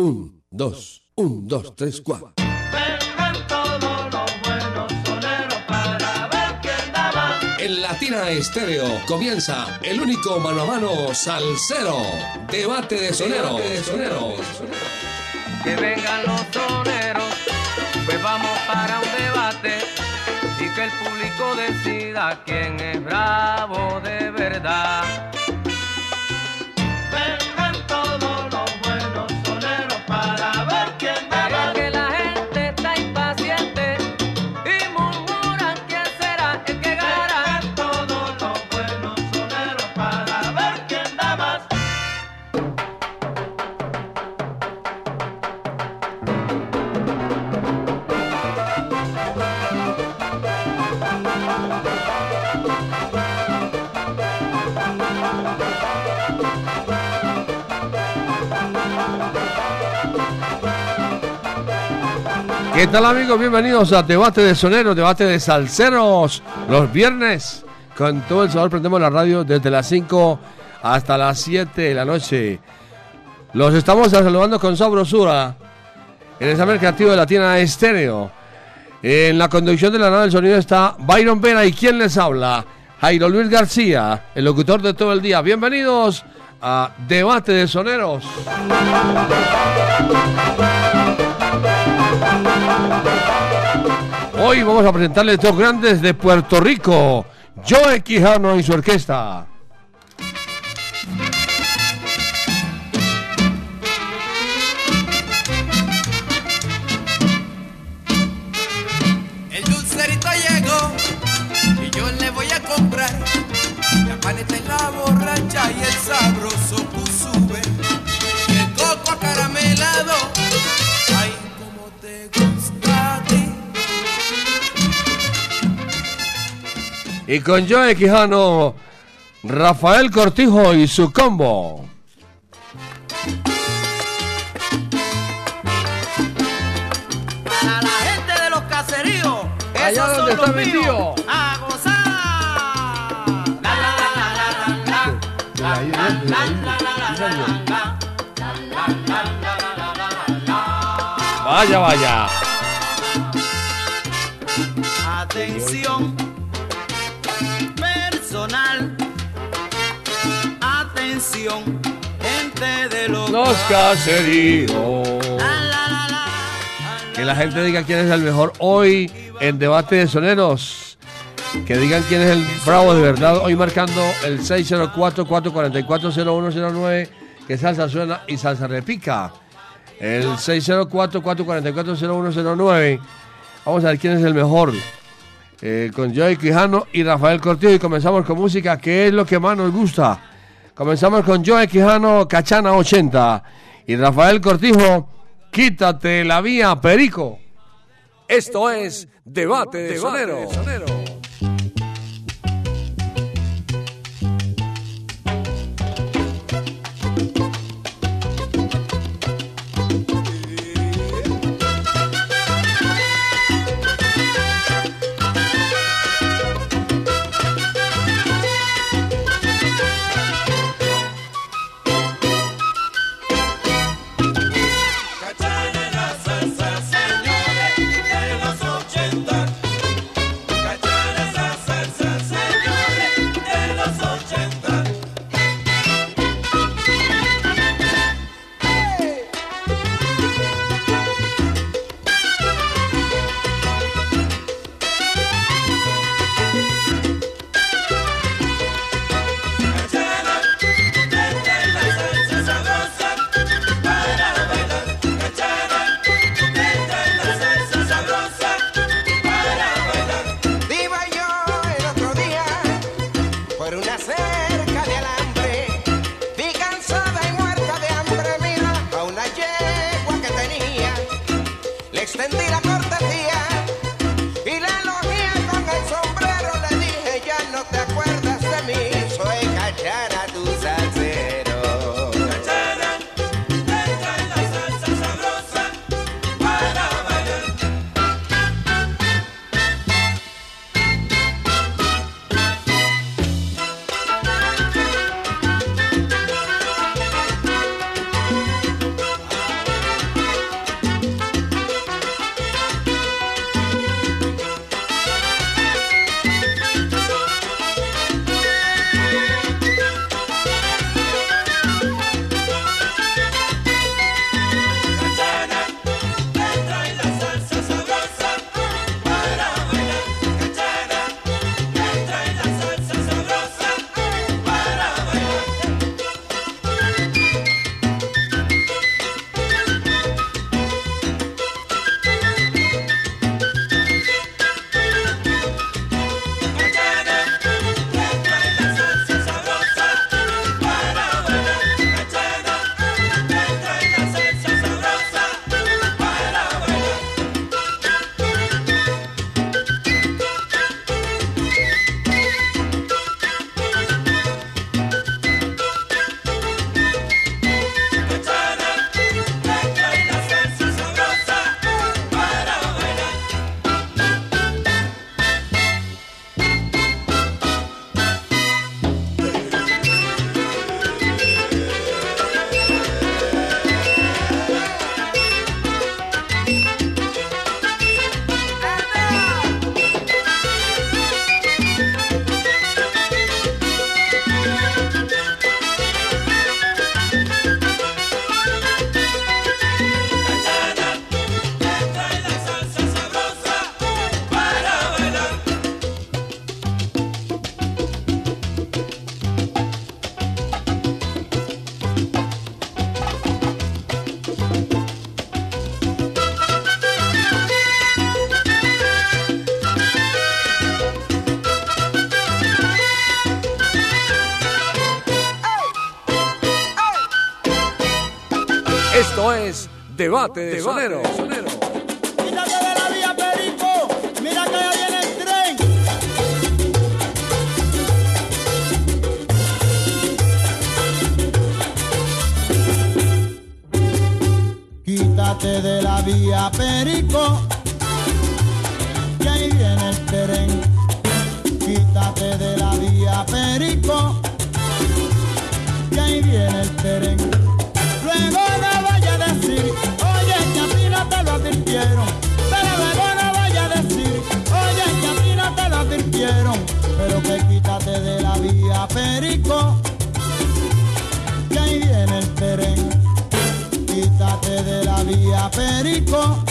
Un, dos, un, dos, tres, cuatro. Vengan todos los buenos soneros para ver quién da más. En Latina Estéreo comienza el único mano a mano salsero. Debate de soneros. Debate de soneros. Que vengan los soneros, pues vamos para un debate y que el público decida quién es bravo de verdad. ¿Qué tal amigos? Bienvenidos a Debate de Soneros, Debate de Salseros. Los viernes, con todo el sabor, prendemos la radio desde las 5 hasta las 7 de la noche. Los estamos saludando con sabrosura en el examen creativo de la tienda Estéreo. En la conducción de la nave del sonido está Byron Vera y quien les habla, Jairo Luis García, el locutor de todo el día. Bienvenidos a Debate de Soneros. Hoy vamos a presentarles dos grandes de Puerto Rico, Joe Quijano y su orquesta. Y con Joe Quijano, Rafael Cortijo y su combo. A la gente de los caseríos, Allá esos donde son está los mi tío. A gozar. La, la, la, la, la, la. Vaya, vaya. Gente de los, Los caseríos. Que la gente diga quién es el mejor hoy en debate de soneros. Que digan quién es el bravo de verdad. Hoy marcando el 604-444-0109. Que salsa suena y salsa repica. El 604-444-0109. Vamos a ver quién es el mejor. Eh, con Joey Quijano y Rafael Cortillo. Y comenzamos con música, que es lo que más nos gusta. Comenzamos con Joey Quijano, Cachana 80. Y Rafael Cortijo, Quítate la vía, Perico. Esto es Debate de Sonero. Debate de Sonero. Quítate de la vía, Perico. Mira que ya viene el tren. Quítate de la vía, Perico. Que ahí viene el tren. Quítate de la vía, Perico. Que ahí viene el tren. Quítate de la vía, Perico.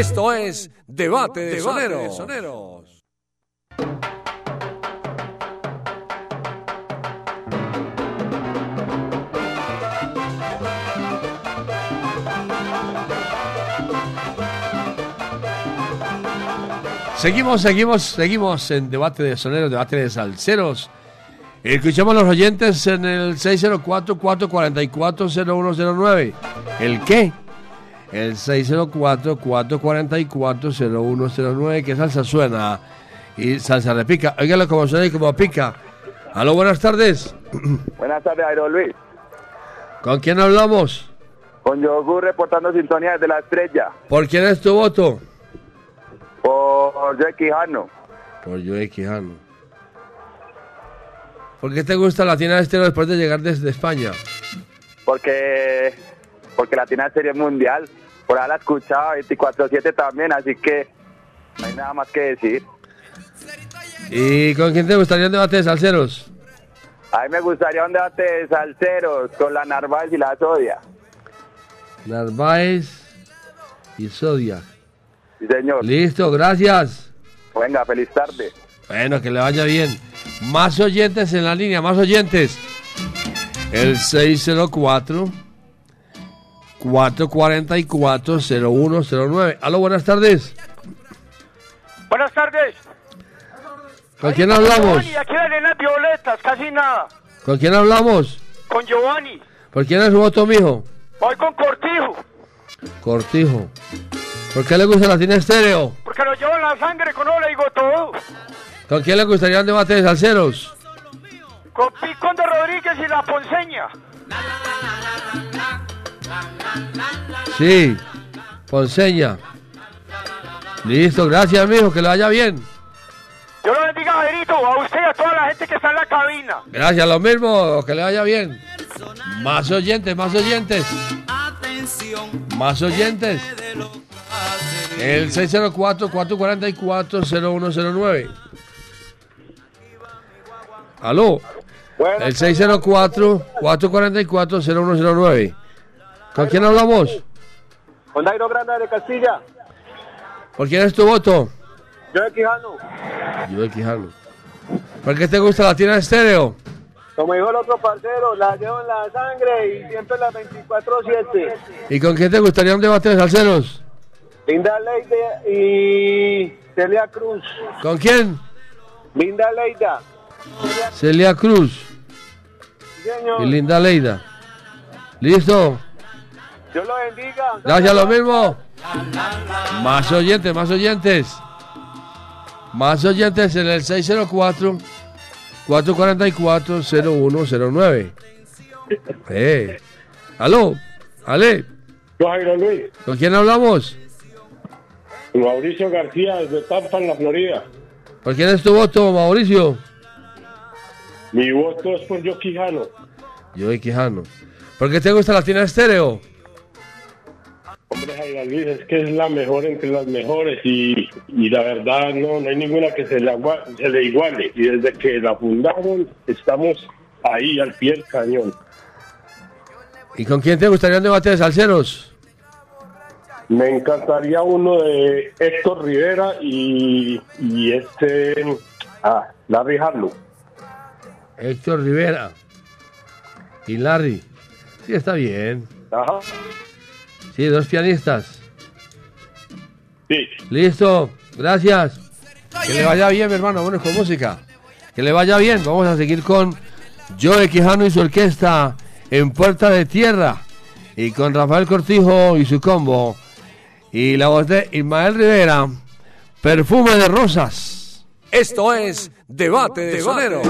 Esto es Debate de Soneros. Seguimos, seguimos, seguimos en debate de soneros, debate de salseros. Escuchamos a los oyentes en el 604-444-0109. ¿El qué? El 604-444-0109. ¿Qué salsa suena? Y salsa repica. Óigalo como suena y como pica. Aló, buenas tardes. Buenas tardes, Airo Luis. ¿Con quién hablamos? Con Yogur reportando sintonía desde la estrella. ¿Por quién es tu voto? Por Joe Quijano. Por Joey Quijano. ¿Por qué te gusta Latina Estero después de llegar desde España? Porque, porque la tiene serie mundial. Por ahí la escuchaba 24-7 también, así que no hay nada más que decir. ¿Y con quién te gustaría un debate de salseros? A mí me gustaría un debate de salseros con la Narváez y la Sodia. Narváez y Sodia. Sí, señor. Listo, gracias. Venga, feliz tarde. Bueno, que le vaya bien. Más oyentes en la línea, más oyentes. El 604 444 0109. Aló, buenas tardes. Buenas tardes. ¿Con quién hablamos? Giovanni, aquí las violetas, casi nada. ¿Con quién hablamos? Con Giovanni. ¿Por quién es su voto, mijo? Voy con Cortijo, Cortijo. ¿Por qué le gusta Latina Estéreo? porque lo llevo en la sangre, con le digo todo. ¿Con quién le gustaría un debate de salseros? Con Picón de Rodríguez y la Ponceña. Sí, Ponceña. Listo, gracias, mijo, que le vaya bien. Yo lo bendiga, Jairito, a usted y a toda la gente que está en la cabina. Gracias, lo mismo, que le vaya bien. Más oyentes, más oyentes. Más oyentes. El 604-444-0109. Aló. El 604-444-0109. ¿Con quién hablamos? Con Dairo Grande de Castilla. ¿Por quién es tu voto? Yo de Quijano. Yo de Quijano. ¿Por qué te gusta la tienda estéreo? Como dijo el otro parcero, la llevo en la sangre y siempre la 24-7. ¿Y con quién te gustaría un debate de salseros? Linda Leida y Celia Cruz. ¿Con quién? Linda Leida. Celia Cruz Señor. y Linda Leida. ¿Listo? Dios lo bendiga. Gracias, lo mismo. Más oyentes, más oyentes. Más oyentes en el 604-444-0109. Eh. ¿Aló? ¿Ale? Yo, Jairo Luis, ¿Con quién hablamos? Mauricio García, desde Tampa, en la Florida. ¿Por quién es tu voto, Mauricio? Mi voto es por Yo Quijano. Yo de Quijano. ¿Por qué te gusta la tienda estéreo? Hombre, Jairo Luis, es que es la mejor entre las mejores y, y la verdad no, no hay ninguna que se le, agua- se le iguale. Y desde que la fundaron estamos ahí al pie del cañón. ¿Y con quién te gustaría un debate de salseros? Me encantaría uno de Héctor Rivera y, y este, ah, Larry Harlow. Héctor Rivera y Larry. Sí, está bien. Ajá. Sí, dos pianistas. Sí. Listo, gracias. Que le vaya bien, mi hermano. Bueno, con música. Que le vaya bien. Vamos a seguir con Joe Quijano y su orquesta en Puerta de Tierra. Y con Rafael Cortijo y su combo. Y la voz de Ismael Rivera, Perfume de Rosas. Esto es Debate de Soneros.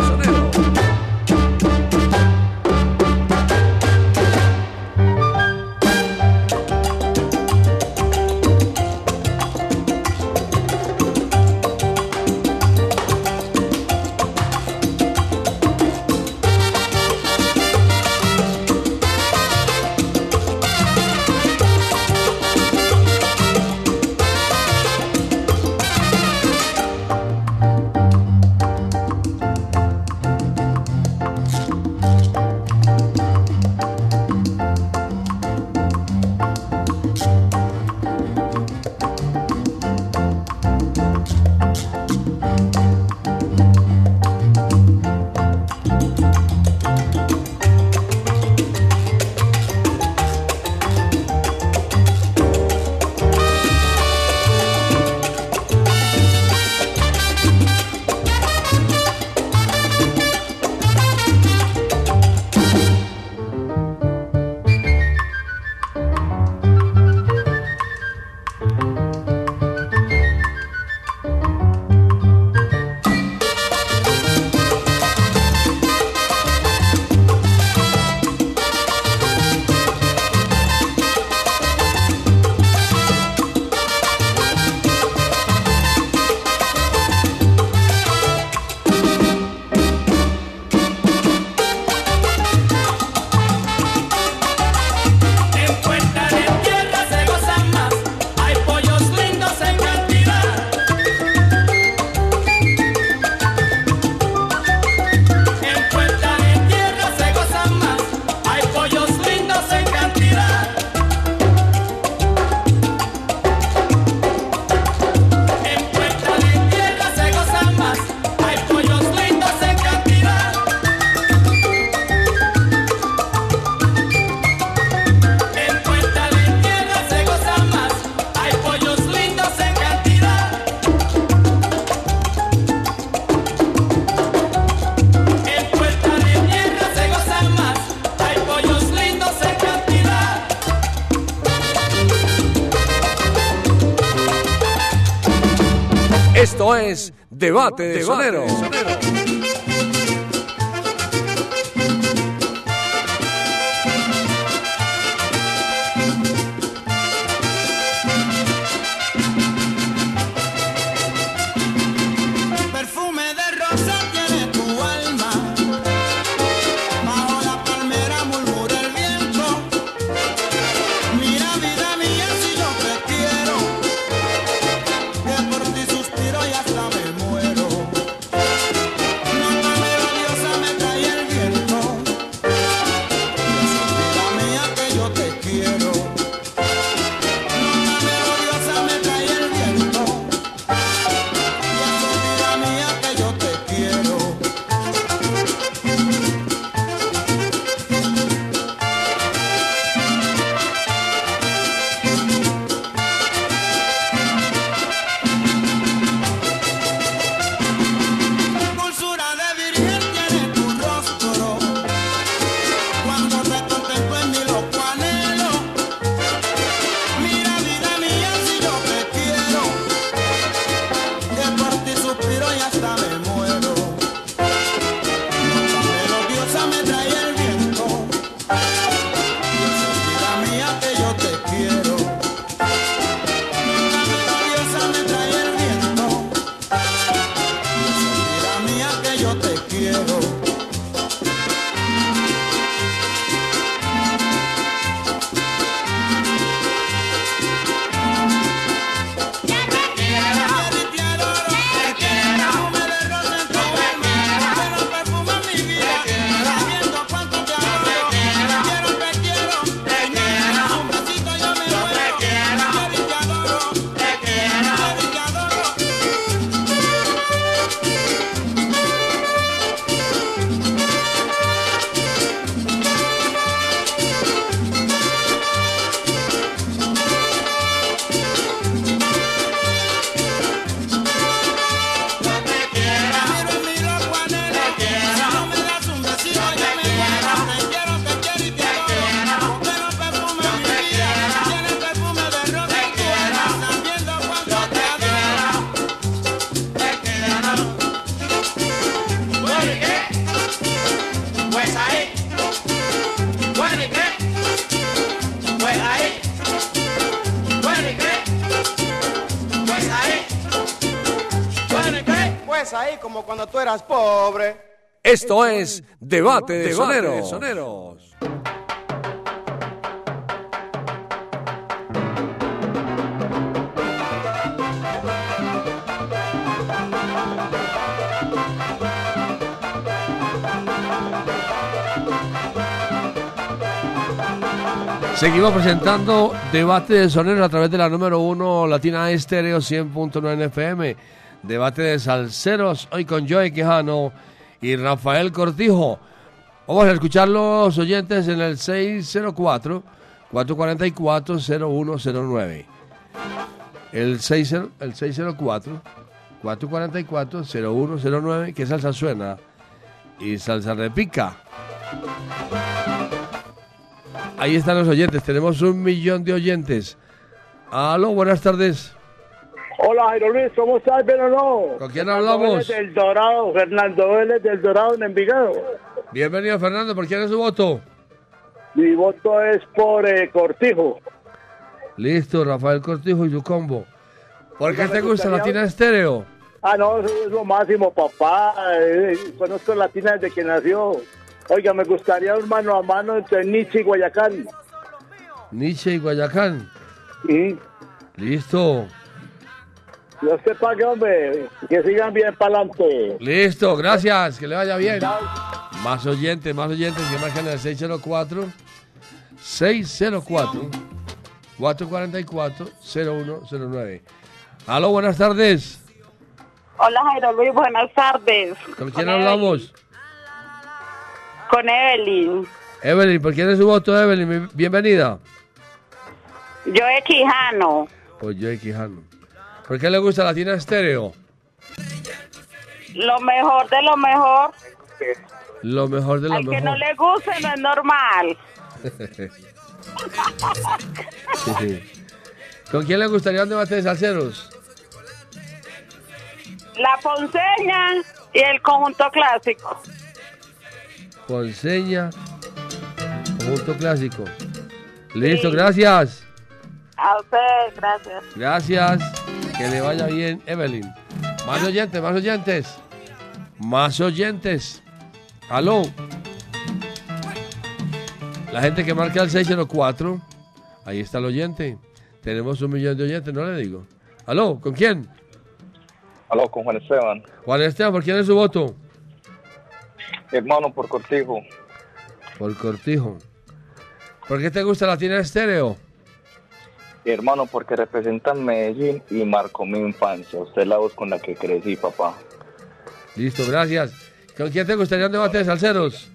Debate de Soneros. Esto es Debate de Debate de Soneros. Seguimos presentando Debate de Soneros a través de la número 1 Latina Estéreo 100.9 FM. Debate de Salceros, hoy con Joey Quijano y Rafael Cortijo. Vamos a escuchar los oyentes en el 604-444-0109. El, 60 el 604-444-0109, que salsa suena y salsa repica. Ahí están los oyentes, tenemos un millón de oyentes. Aló, buenas tardes. Hola, Jairo Luis, ¿cómo estás? ¿Bien o no? ¿Con quién Fernando hablamos? Vélez del Dorado, Fernando Vélez del Dorado en Envigado. Bienvenido, Fernando. ¿Por quién es su voto? Mi voto es por eh, Cortijo. Listo, Rafael Cortijo y su combo. ¿Por qué te gusta Latina Estéreo? Ah, no, eso es lo máximo, papá. Eh, conozco Latina desde que nació. Oiga, me gustaría un mano a mano entre Nietzsche y Guayacán. Nietzsche y Guayacán. Sí. Listo. Dios te pague, hombre. Que sigan bien para adelante. Listo, gracias. Que le vaya bien. Más oyentes, más oyentes que marcan el 604 604 444 0109. Aló, buenas tardes. Hola Jairo Luis, buenas tardes. ¿Con quién Con hablamos? Con Evelyn. Evelyn, ¿por quién es su voto, Evelyn? Bienvenida. Yo de Quijano. Pues yo Quijano. ¿Por qué le gusta Latina Estéreo? Lo mejor de lo mejor. Lo mejor de lo Al que mejor. no le guste no es normal. ¿Con quién le gustaría un debate de salseros? La Ponceña y el conjunto clásico. Ponceña, conjunto clásico. Listo, gracias. A usted, gracias. Gracias. Que le vaya bien, Evelyn. Más oyentes, más oyentes. Más oyentes. Aló. La gente que marca el 604. Ahí está el oyente. Tenemos un millón de oyentes, no le digo. Aló, ¿con quién? Aló, con Juan Esteban. Juan Esteban, ¿por quién es su voto? Hermano, por Cortijo. Por Cortijo. ¿Por qué te gusta Latina Estéreo? Hermano, porque representan Medellín y marcó mi infancia. Usted es la voz con la que crecí, papá. Listo, gracias. ¿Con quién te gustaría un debate de salseros?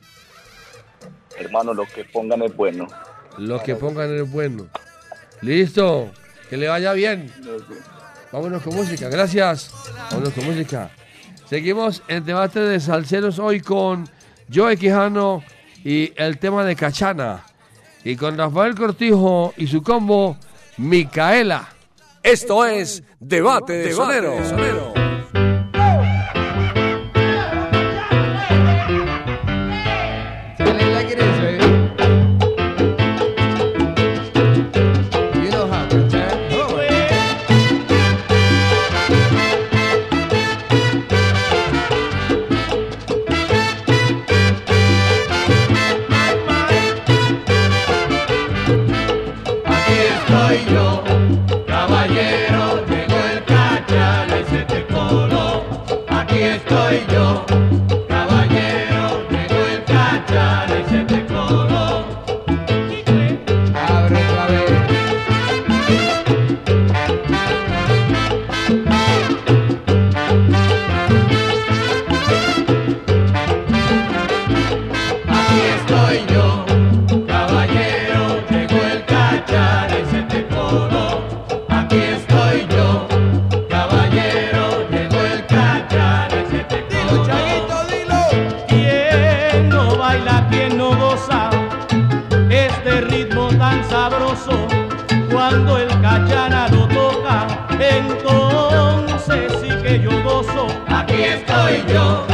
Hermano, lo que pongan es bueno. Lo que pongan es bueno. Listo. Que le vaya bien. Vámonos con música. Gracias. Vámonos con música. Seguimos en debate de salseros hoy con Joe Quijano y el tema de Cachana. Y con Rafael Cortijo y su combo Micaela. Esto es Debate de Soneros. Estoy yo, sabroso? Cuando el cachana lo toca, entonces sí que yo gozo. Aquí estoy yo,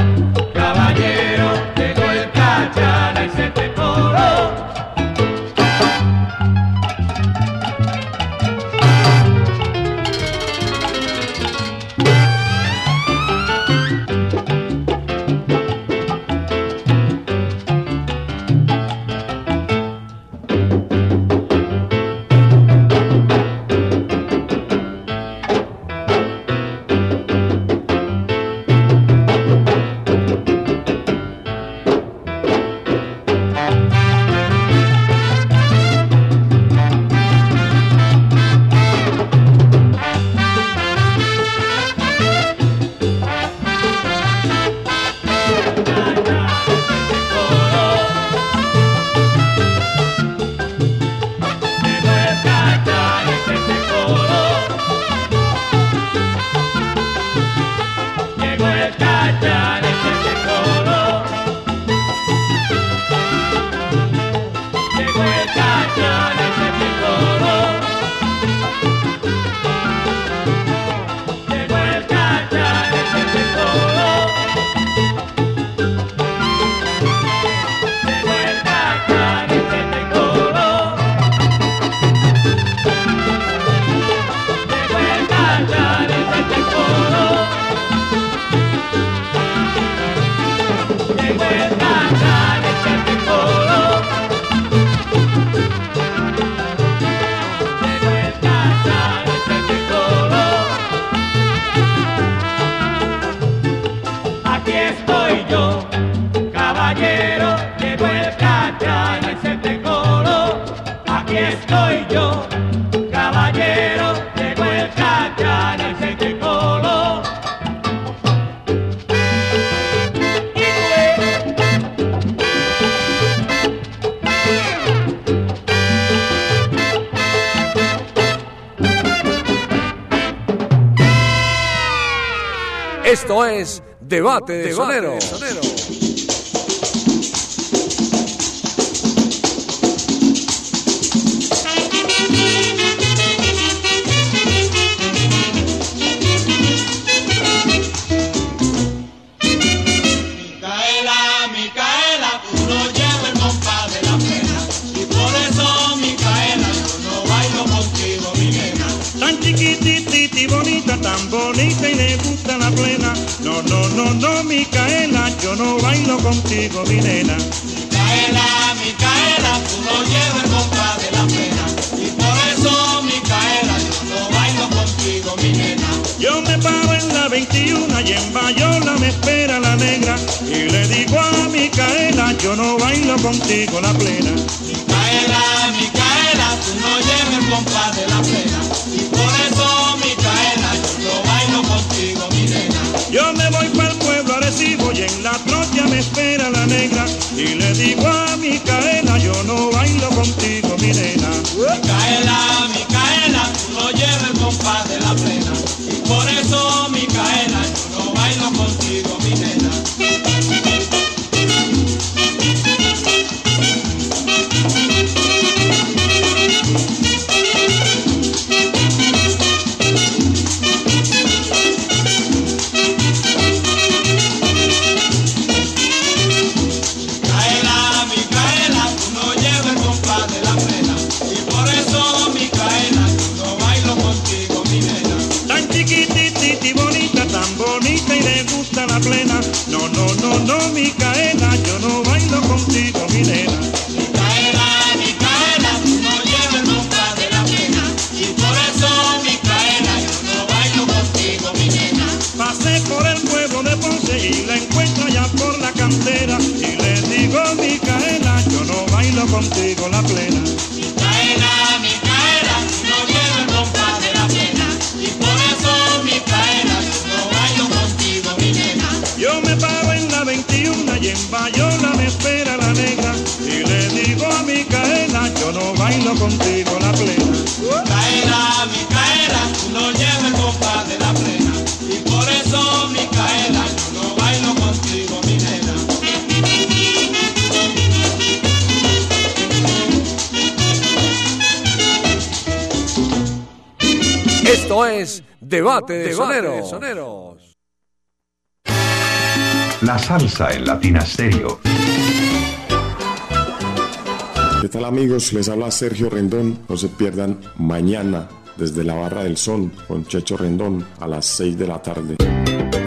Debate de Sonero. Y le digo a salsa en Latina Stereo. ¿Qué tal amigos? Les habla Sergio Rendón. No se pierdan mañana desde la Barra del Sol con Checho Rendón a las 6 de la tarde.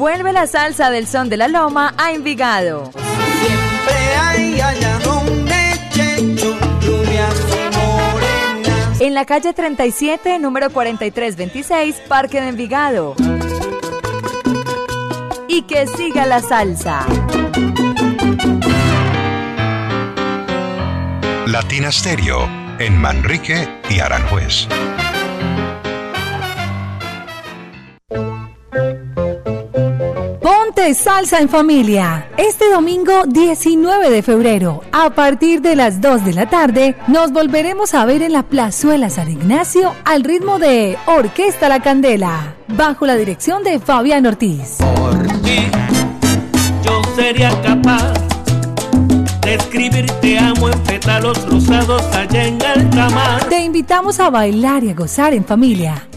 Vuelve la salsa del son de la loma a Envigado. Siempre hay allá donde Checho, morenas. En la calle 37, número 4326, Parque de Envigado. Y que siga la salsa. Latina Stereo en Manrique y Aranjuez. Ponte salsa en familia. Este domingo 19 de febrero, a partir de las 2 de la tarde, nos volveremos a ver en la Plazuela San Ignacio al ritmo de Orquesta La Candela, bajo la dirección de Fabián Ortiz. Yo sería capaz de escribir te amo en pétalos rosados allá en alta mar. Te invitamos a bailar y a gozar en familia.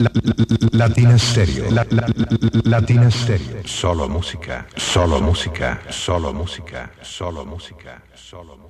La- la- la- Latina Stereo. La- la- la- Latina Stereo. Solo música. Solo música. Solo música. Solo música. Solo música.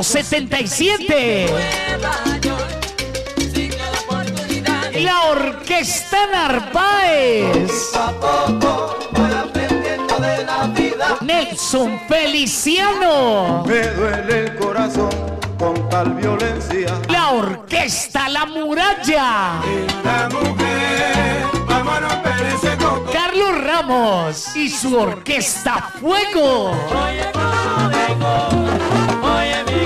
77. La Orquesta Narváez. Nelson Feliciano. Me duele el corazón con tal violencia. La Orquesta La Muralla. La mujer. Carlos Ramos y su Orquesta Fuego.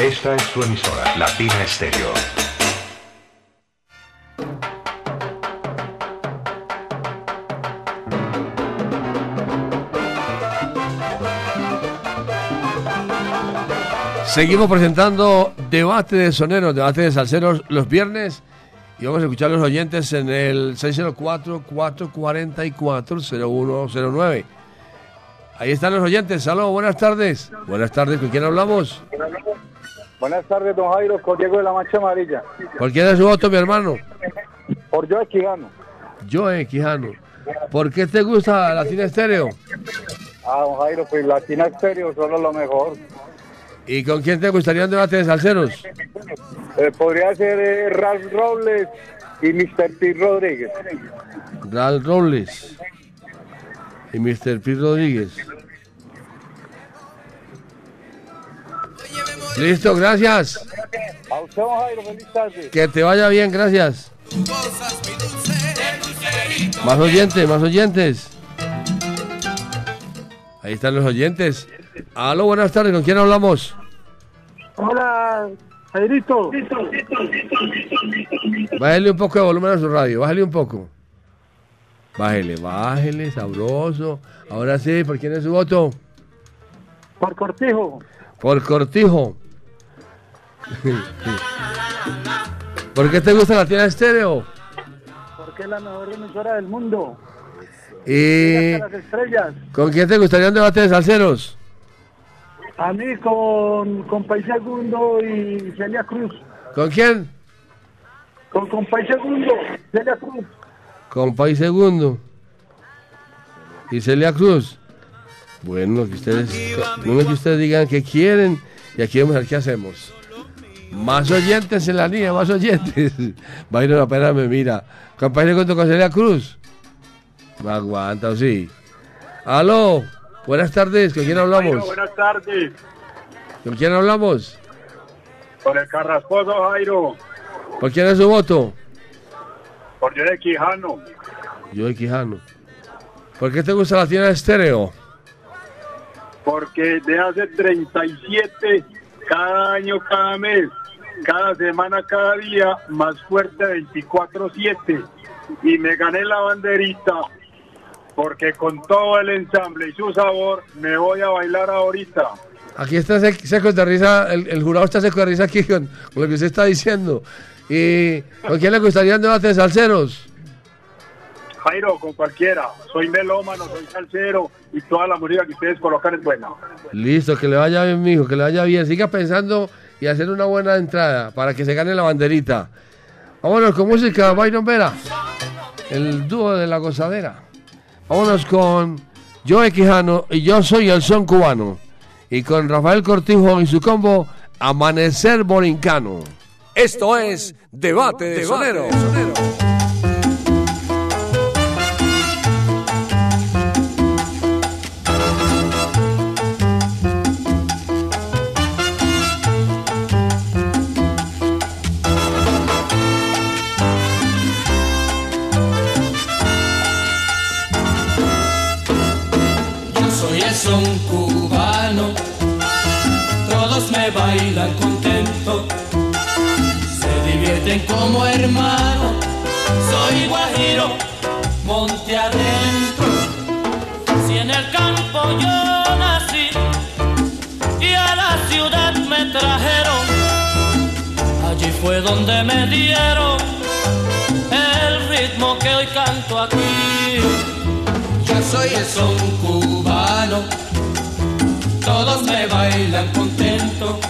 Esta es su emisora, Latina Estéreo. Seguimos presentando debate de soneros, debate de salseros los viernes y vamos a escuchar a los oyentes en el 604-444-0109. Ahí están los oyentes. Salud, buenas tardes. Buenas tardes, ¿con quién hablamos? Buenas tardes, don Jairo, con Diego de la Mancha Amarilla. ¿Por quién es su voto, mi hermano? Por Joe Quijano. Joe Quijano. ¿Por qué te gusta Latina Estéreo? Ah, don Jairo, pues Latina Estéreo solo lo mejor. ¿Y con quién te gustaría un debate de salseros? Eh, podría ser eh, Ralph Robles y Mr. P. Rodríguez. Ralph Robles y Mr. P. Rodríguez. Listo, gracias. A usted, Jairo, feliz tarde. Que te vaya bien, gracias. Más oyentes, más oyentes. Ahí están los oyentes. Aló, buenas tardes, ¿con quién hablamos? Hola, Jairito. Bájale un poco de volumen a su radio, bájale un poco. Bájele, bájele, sabroso. Ahora sí, ¿por quién es su voto? Por Cortijo. Por Cortijo. ¿Por qué te gusta la tienda estéreo? Porque es la mejor emisora del mundo. ¿Y las estrellas. con quién te gustaría un debate de salseros? A mí con, con País Segundo y Celia Cruz. ¿Con quién? Con Compay Segundo, Celia Cruz. Con País Segundo. Y Celia Cruz. Bueno, que ustedes, no es que ustedes digan que quieren y aquí vamos a ver qué hacemos. Más oyentes en la línea, más oyentes. Bayron, espérame, mira. Compañero con Celia Cruz. Aguanta, ¿o sí? Aló, buenas tardes, ¿con quién hablamos? Jairo, buenas tardes. ¿Con quién hablamos? Con el Carrascoso Jairo, ¿Por quién es su voto? por Yore Quijano. Yo de Quijano. ¿Por qué te gusta la tienda de estéreo? Porque de hace 37, cada año, cada mes, cada semana, cada día, más fuerte 24-7. Y me gané la banderita porque con todo el ensamble y su sabor me voy a bailar ahorita. Aquí está sec- seco de risa, el, el jurado está seco de risa aquí con, con lo que usted está diciendo. ¿Y con quién le gustaría un debate de salseros? Jairo, con cualquiera. Soy melómano, soy salsero y toda la música que ustedes colocan es buena. Listo, que le vaya bien, mijo, que le vaya bien. Siga pensando y hacer una buena entrada para que se gane la banderita. Vámonos con música, Byron Vera, el dúo de la gozadera. Vámonos con Joe Quijano y yo soy el son cubano. Y con Rafael Cortijo y su combo Amanecer Borincano. Esto es Debate de Sonero. Soy el son cubano, todos me bailan contento, se divierten como hermanos. Soy guajiro, monte adentro. Si en el campo yo nací y a la ciudad me trajeron, allí fue donde me dieron el ritmo que hoy canto aquí. Yo soy el son cubano, todos me bailan contento.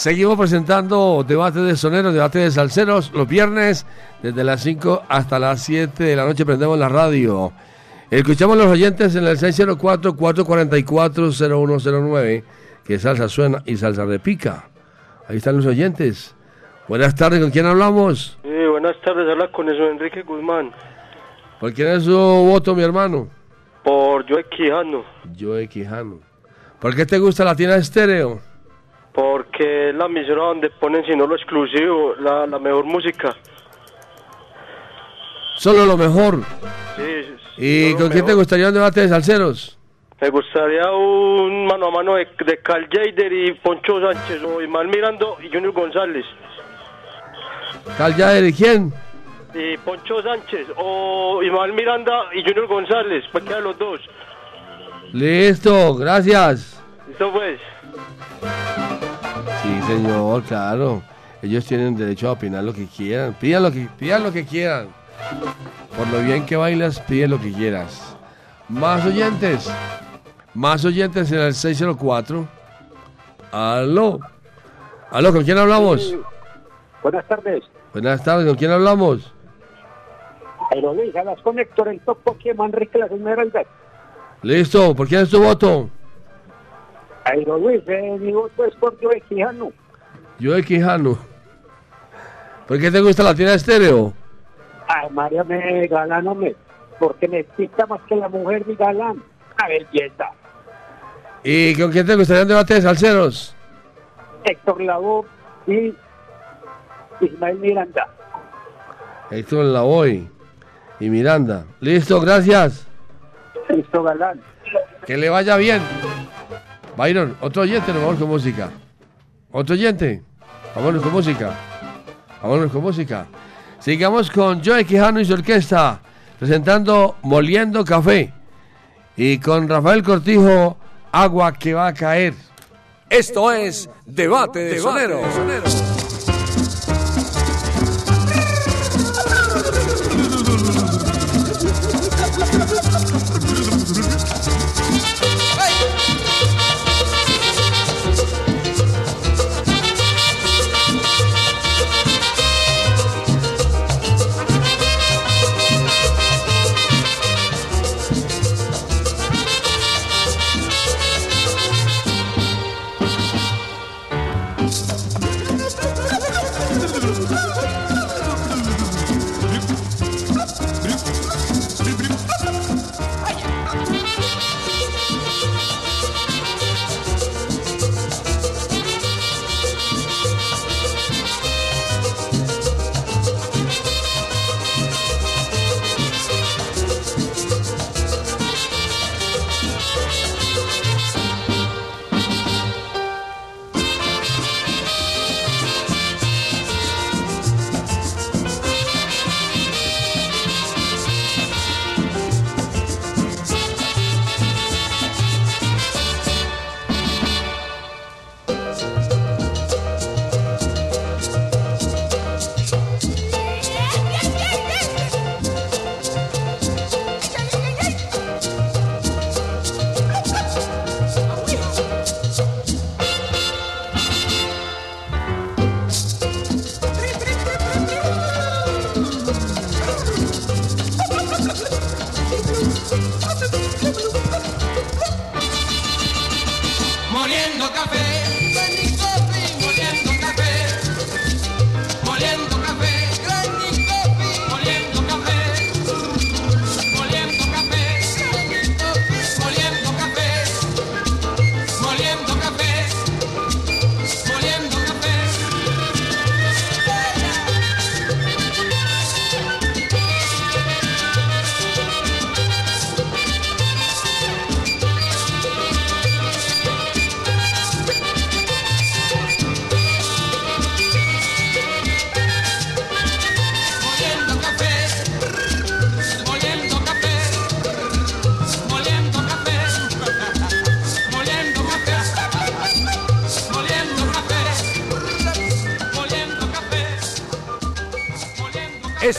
Seguimos presentando debate de soneros, debate de salseros los viernes desde las 5 hasta las 7 de la noche prendemos la radio. Escuchamos a los oyentes en el 604-444-0109 que salsa suena y salsa repica. Ahí están los oyentes. Buenas tardes, ¿con quién hablamos? Sí, buenas tardes, habla con eso Enrique Guzmán, ¿Por quién es su voto, mi hermano? por Joe Quijano, Joe Quijano. ¿Por qué te gusta la tienda estéreo? Porque es la emisora donde ponen, si no lo exclusivo, la, la mejor música. Solo lo mejor. Sí, ¿Y con quién te gustaría un debate de salseros? Me gustaría un mano a mano de, de Carl Jader y Poncho Sánchez, o Imal Mirando y Junior González. Cal Yader, ¿y quién? Y Poncho Sánchez, o Imal Miranda y Junior González, para que los dos. Listo, gracias. Listo pues. Sí, señor, claro. Ellos tienen derecho a opinar lo que quieran. Pidan lo que, pidan lo que quieran. Por lo bien que bailas, pide lo que quieras. Más oyentes. Más oyentes en el 604. Aló. Aló, ¿con quién hablamos? Buenas tardes. Buenas tardes, ¿con quién hablamos? Pero Luis, hablas con Héctor, el top Pokémon Enrique Las Esmeraldas. Listo, ¿por quién es tu voto? Airo Luis, eh, mi voto es por Joe Quijano. Yo de Quijano. ¿Por qué te gusta la tienda estéreo? Ay, María, me galán, hombre. Porque necesita más que la mujer mi galán. A belleza. ¿Y con quién te gustaría un debate de salseros? Héctor Lavoe y Ismael Miranda. Héctor Lavoy y Miranda. Listo, gracias. Listo, galán. Que le vaya bien. Byron, otro oyente, nos vamos con música. Otro oyente, vámonos con música. Vámonos con música. Sigamos con Joe Quijano y su orquesta, presentando Moliendo Café. Y con Rafael Cortijo, Agua que va a caer. Esto es Debate de Soneros.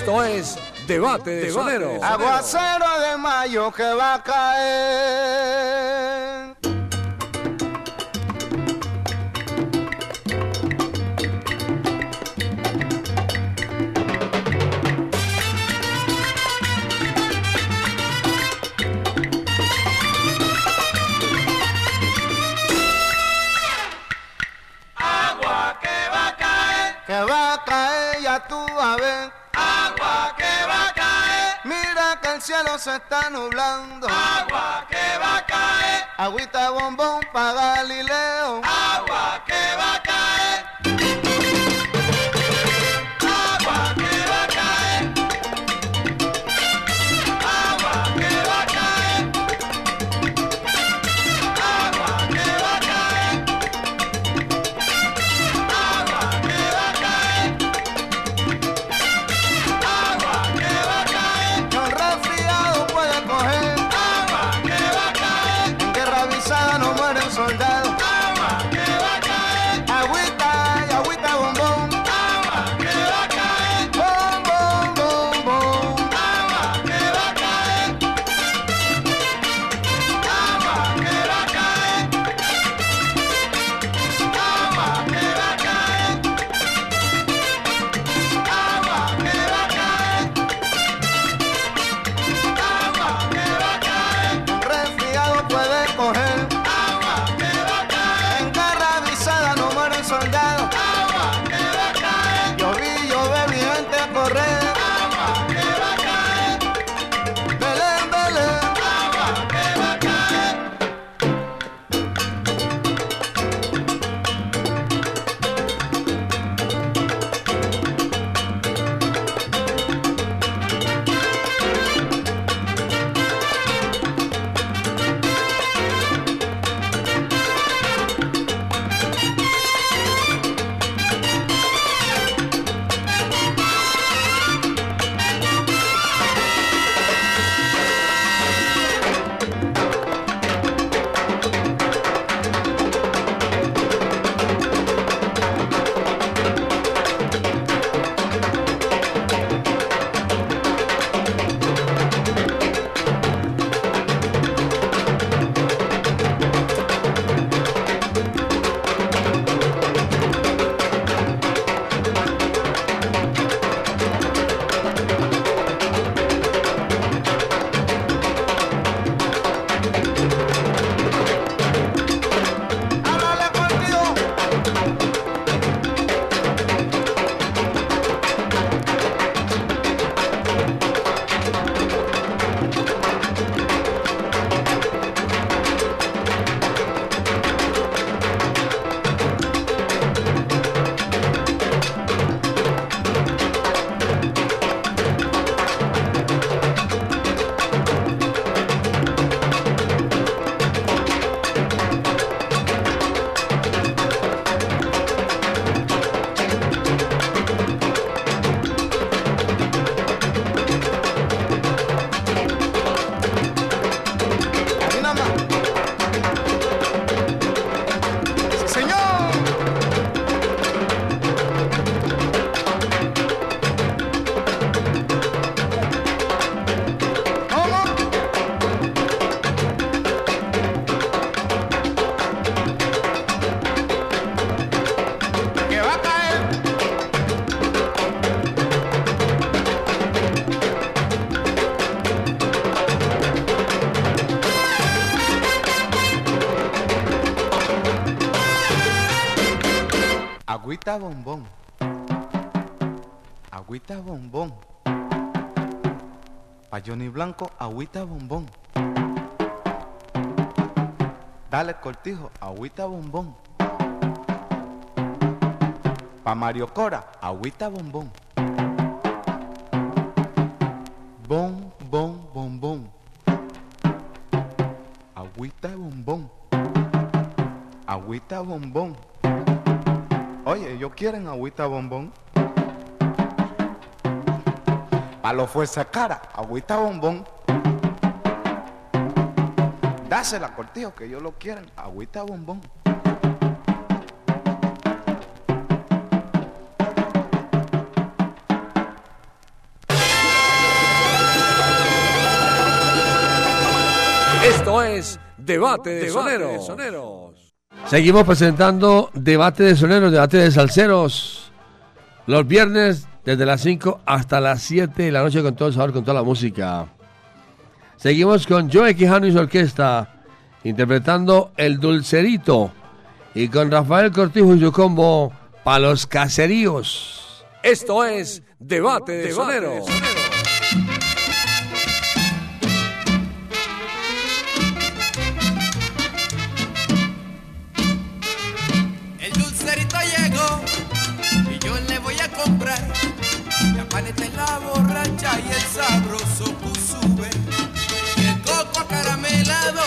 Esto es Debate de Sonero. Aguacero de mayo que va a caer. El cielo se está nublando. agua que va a caer, Agüita bombón para Galileo. agua que va a caer. Agüita bombón. Agüita bombón. Pa' Johnny Blanco, agüita bombón. Dale cortijo, agüita bombón. Pa' Mario Cora, agüita bombón. Bom, bom, bombón. Agüita bombón. Agüita bombón. ¿Quieren agüita bombón? a Palo fuerza cara, agüita bombón. Dásela, cortijo, que yo lo quieren, agüita bombón. Esto es Debate, de, Debate sonero. de Sonero. Seguimos presentando debate de soneros, debate de salseros. Los viernes desde las 5 hasta las 7 de la noche con todo el sabor, con toda la música. Seguimos con Joe Quijano y su orquesta interpretando El Dulcerito y con Rafael Cortijo y su combo para los caseríos. Esto es Debate de, de soneros. de la borracha y el sabroso cusube y el coco caramelado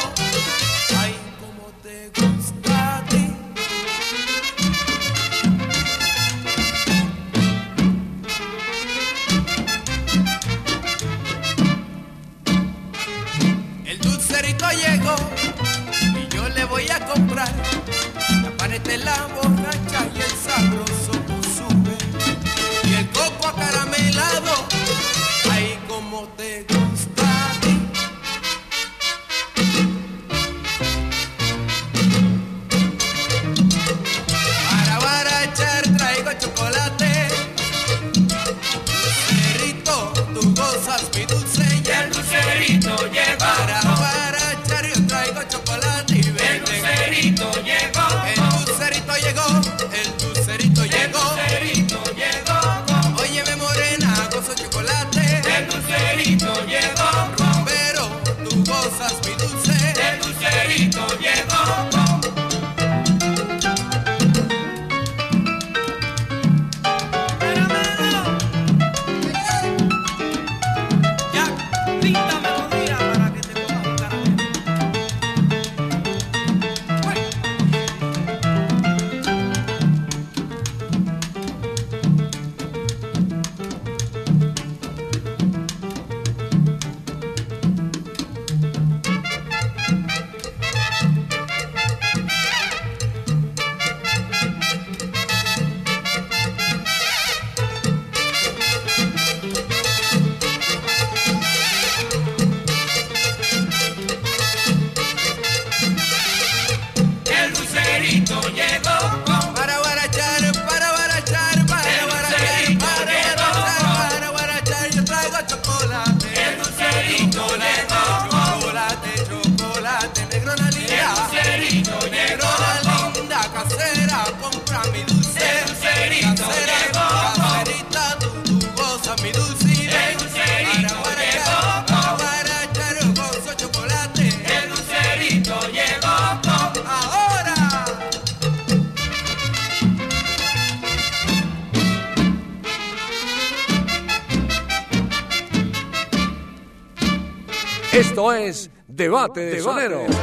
remate de, de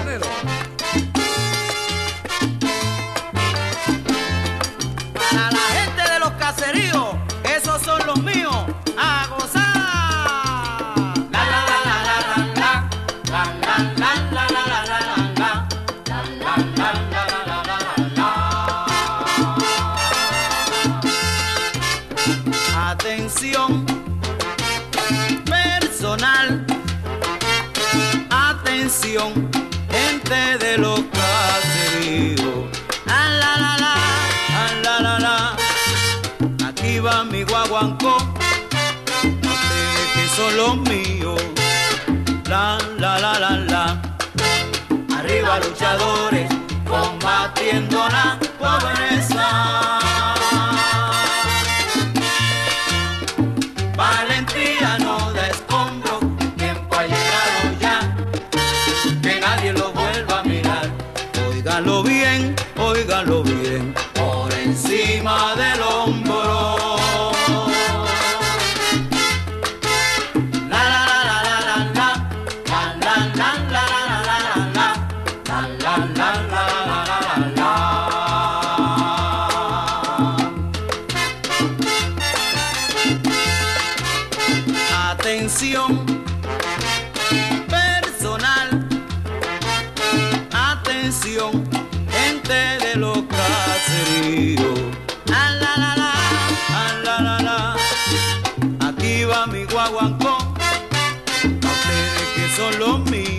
Solo los.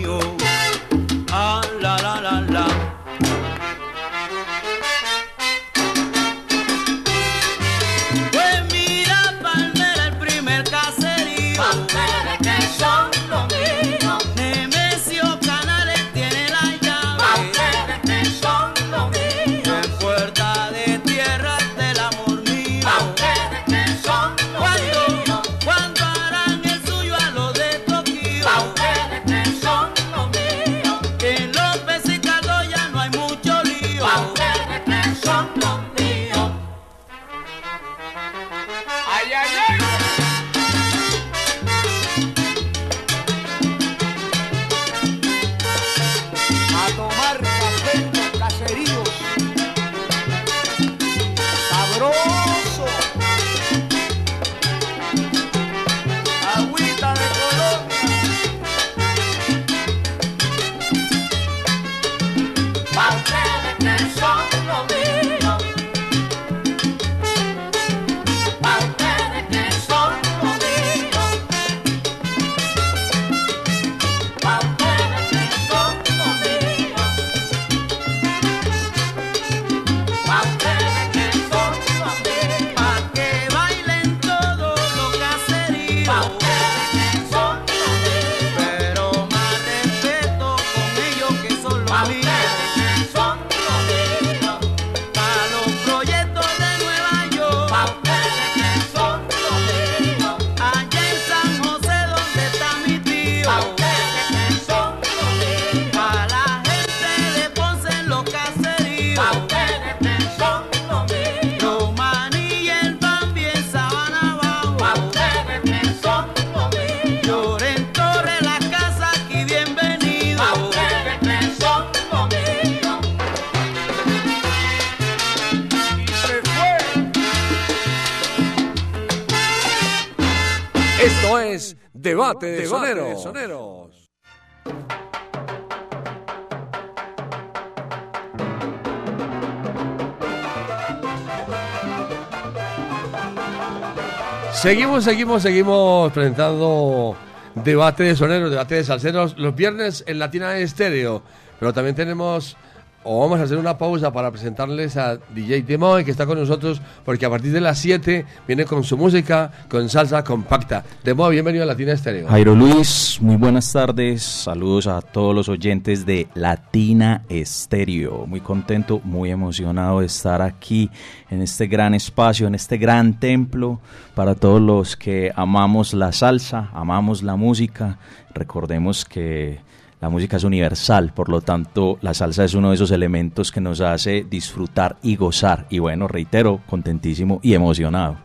Seguimos, seguimos, seguimos presentando debate de soneros, debate de salseros los viernes en Latina Estéreo. Pero también tenemos, o vamos a hacer una pausa para presentarles a DJ Demoy que está con nosotros, porque a partir de las 7 viene con su música, con salsa compacta. Demoy, bienvenido a Latina Estéreo. Jairo Luis, muy buenas tardes. Saludos a todos los oyentes de Latina Estéreo. Muy contento, muy emocionado de estar aquí en este gran espacio, en este gran templo para todos los que amamos la salsa, amamos la música. Recordemos que la música es universal, por lo tanto la salsa es uno de esos elementos que nos hace disfrutar y gozar. Y bueno, reitero, contentísimo y emocionado.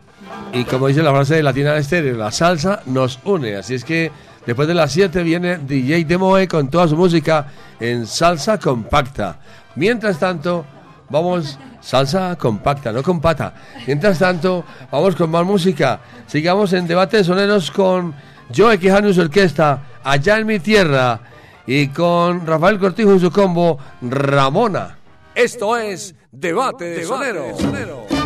Y como dice la frase de Latina Estéreo, la salsa nos une. Así es que después de las 7 viene DJ Demoe con toda su música en salsa compacta. Mientras tanto, vamos, salsa compacta, no compacta. Mientras tanto, vamos con más música. Sigamos en debate de soneros con Joe Quijano y su orquesta, allá en mi tierra, y con Rafael Cortijo y su combo, Ramona. Esto es Debate de Soneros. Esto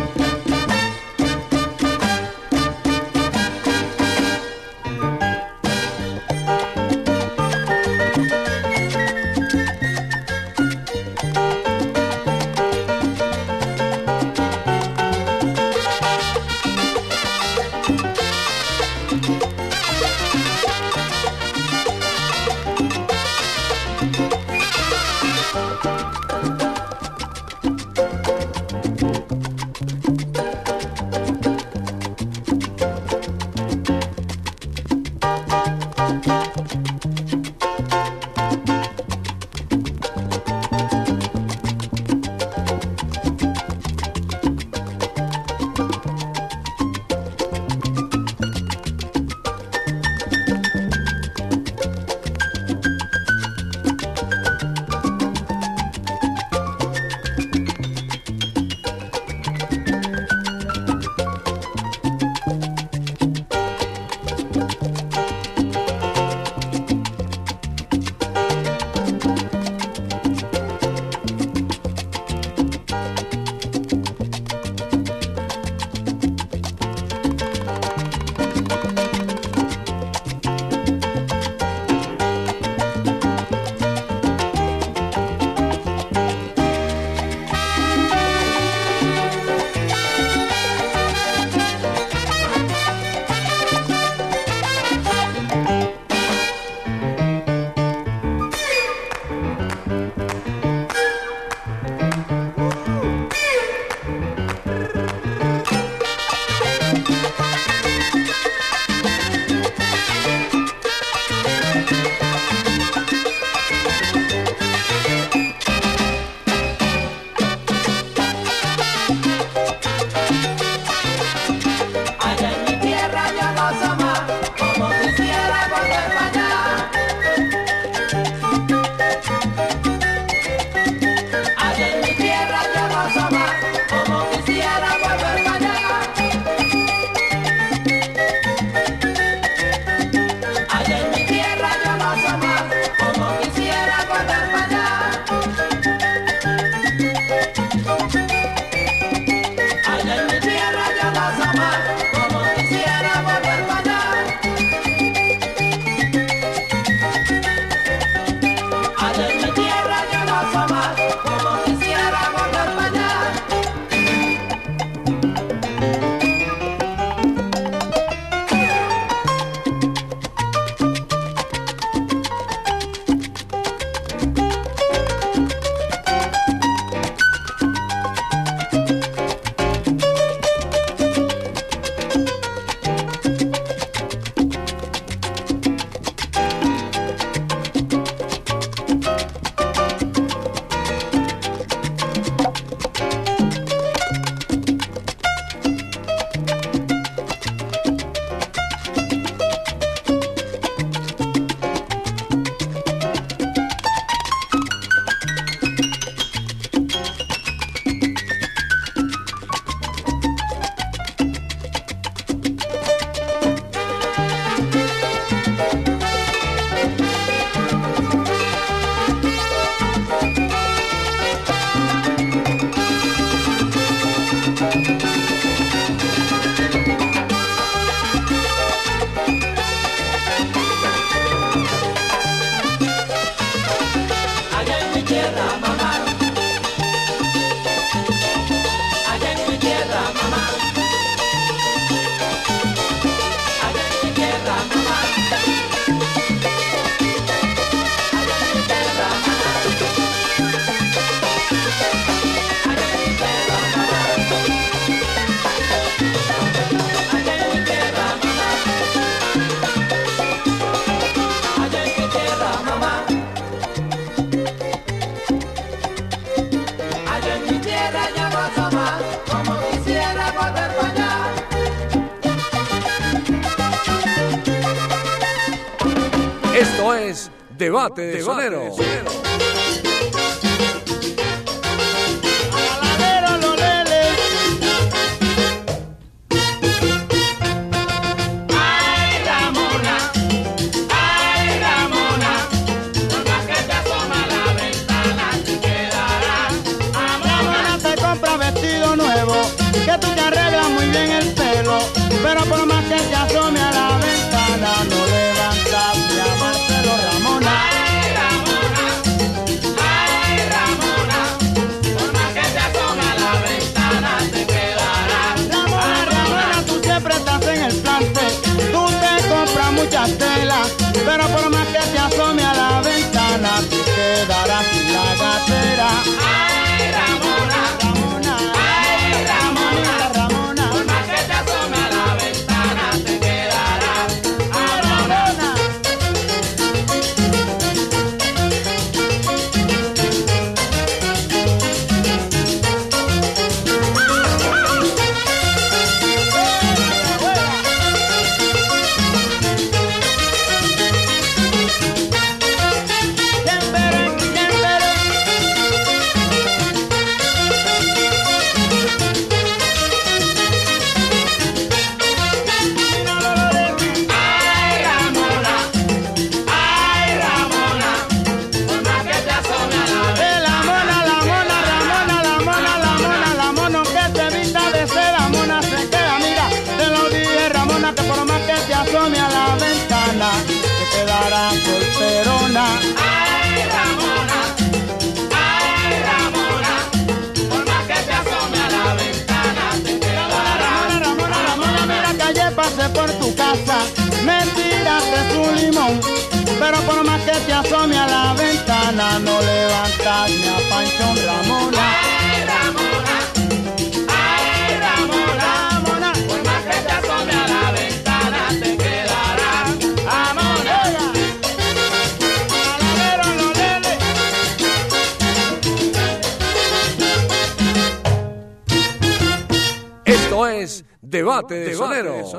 es Debate de Soneros.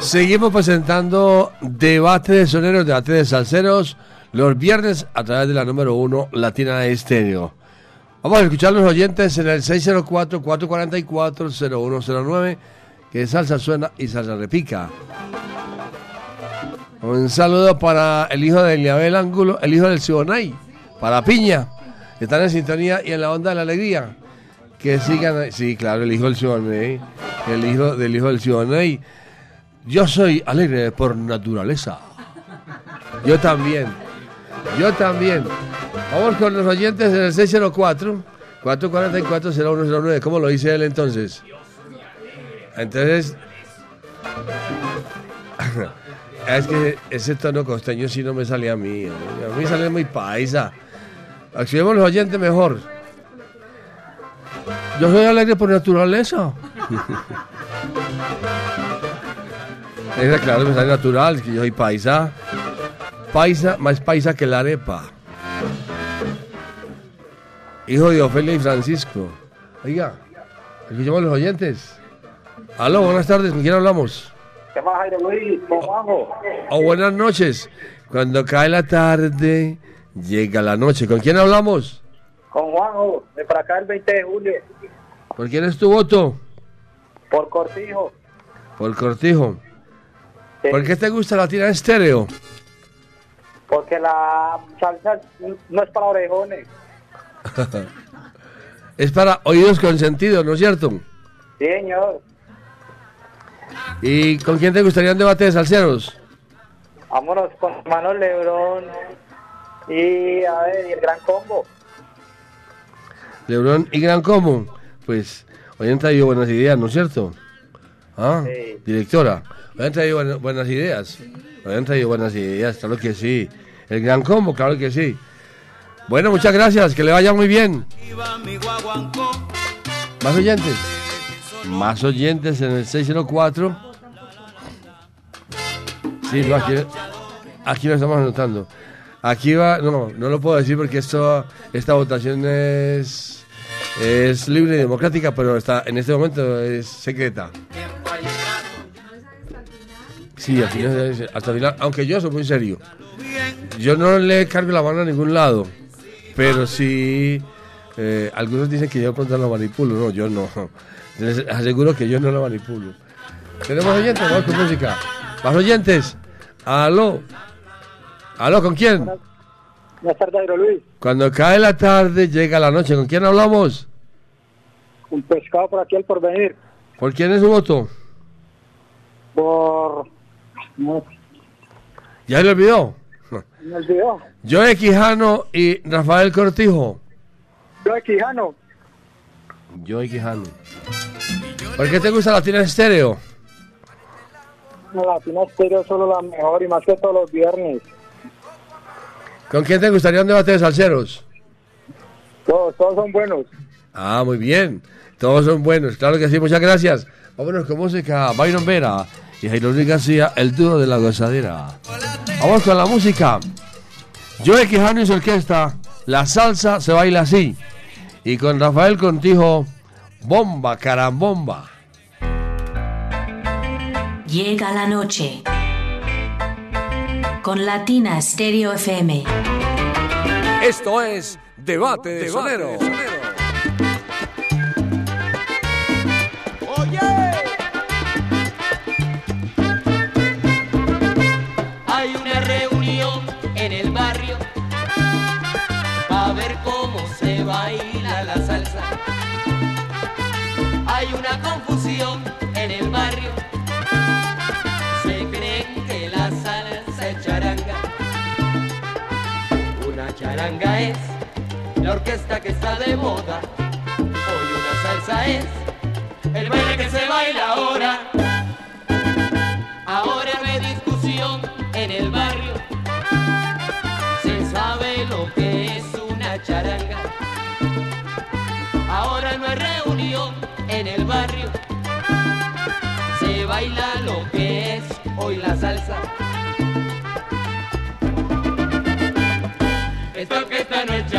Seguimos presentando Debate de Soneros, Debate de Salseros, los viernes a través de la número uno Latina Estéreo. Vamos a escuchar a los oyentes en el 604-444-0109, que salsa suena y salsa repica. Un saludo para el hijo de Eliabel Ángulo, el hijo del Sibonay, para Piña, están en sintonía y en la onda de la alegría. Que sigan, sí, claro, el hijo del Sibonay, el hijo del hijo del Sibonay. Yo soy alegre por naturaleza. Yo también, yo también. Vamos con los oyentes en el 604 444 0109. ¿Cómo lo dice él entonces? Entonces, es que ese tono costeño sí no me sale a mí. A mí sale muy paisa. Activemos los oyentes mejor. Yo soy alegre por naturaleza. Es claro, me sale natural, que yo soy paisa. Paisa, más paisa que la arepa. Hijo de Ofelia y Francisco. Oiga, escuchemos los oyentes. Aló, buenas tardes, ¿con quién hablamos? ¿Qué más, Jairo Luis? ¿Cómo vamos? O buenas noches. Cuando cae la tarde, llega la noche. ¿Con quién hablamos? Con Juanjo, de para acá el 20 de julio, ¿Por quién es tu voto? por Cortijo. Por Cortijo. ¿Por qué te gusta la tira estéreo? Porque la salsa no es para orejones. es para oídos consentidos, ¿no es cierto? Sí, señor. ¿Y con quién te gustaría un debate de salseros? Vámonos con Manuel Lebrón y, a ver, y el gran combo. Lebrón y Gran Común. Pues hoy han traído buenas ideas, ¿no es cierto? Ah, Sí. directora. Hoy han traído buenas, buenas ideas. Hoy han traído buenas ideas, claro que sí. El Gran Combo, claro que sí. Bueno, muchas gracias, que le vaya muy bien. ¿Más oyentes? Más oyentes en el 604. Sí, no, aquí, aquí lo estamos anotando. Aquí va, no, no lo puedo decir porque esto, esta votación es Es libre y democrática, pero está en este momento es secreta. Sí, hasta el final, aunque yo soy muy serio. Yo no le cargo la mano a ningún lado, pero sí, eh, algunos dicen que yo pronto lo manipulo. No, yo no. Les aseguro que yo no lo manipulo. Tenemos oyentes, vamos con música. Más oyentes. Aló. Aló, ¿con quién? Buenas tardes, Luis. Cuando cae la tarde, llega la noche. ¿Con quién hablamos? Un pescado por aquí al porvenir. ¿Por quién es su voto? Por. No, ¿Ya le olvidó? me olvidó. Joe Quijano y Rafael Cortijo. Yo de Quijano. Joe Quijano. ¿Por qué te gusta Latina Estéreo? La Latina Estéreo es solo la mejor y más que todos los viernes. ¿Con quién te gustaría un debate de salseros? Todos, todos son buenos. Ah, muy bien. Todos son buenos. Claro que sí, muchas gracias. Vámonos con música. Byron Vera y Jairo Luis García, el dúo de la gozadera. Vamos con la música. Joe Quijano y su orquesta. La salsa se baila así. Y con Rafael Contijo, bomba, carambomba. Llega la noche. Con Latina Stereo FM. Esto es Debate de Sonero. Hay una reunión en el barrio a ver cómo se baila la salsa. Hay una confusión en el barrio. Charanga es la orquesta que está de moda. Hoy una salsa es el baile que se baila ahora. Ahora no hay discusión en el barrio. Se sabe lo que es una charanga. Ahora no hay reunión en el barrio. Se baila lo que es hoy la salsa. Esta orquesta no es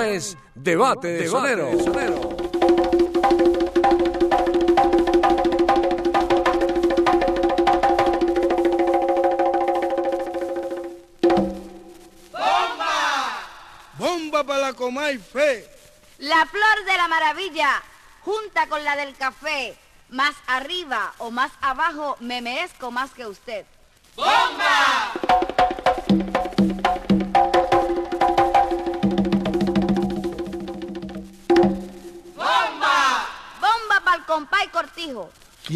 Es Debate de Sonero. Bomba para la Comay Fe. La flor de la maravilla, junta con la del café, más arriba o más abajo me merezco más que usted.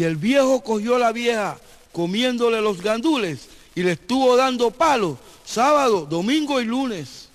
Y el viejo cogió a la vieja comiéndole los gandules y le estuvo dando palos sábado, domingo y lunes.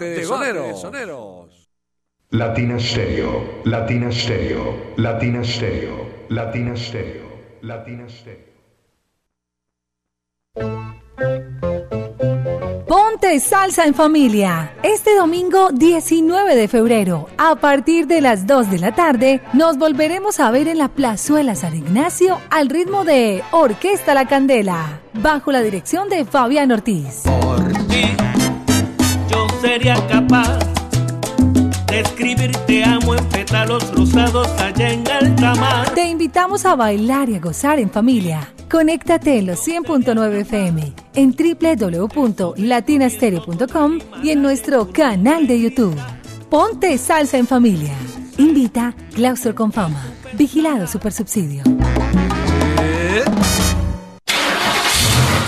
Debate de soneros. Latina Stereo, Latina Stereo, Latina Stereo, Latina Stereo, Latina Stereo. Ponte salsa en familia. Este domingo 19 de febrero, a partir de las 2 de la tarde, nos volveremos a ver en la Plazuela San Ignacio al ritmo de Orquesta La Candela, bajo la dirección de Fabián Ortiz. Yo sería capaz de escribir te amo en pétalos rosados allá en alta mar. Te invitamos a bailar y a gozar en familia. Conéctate en los 100.9 FM, en www.latinastereo.com y en nuestro canal de YouTube. Ponte salsa en familia. Invita Claustro con Fama. Vigilado Supersubsidio.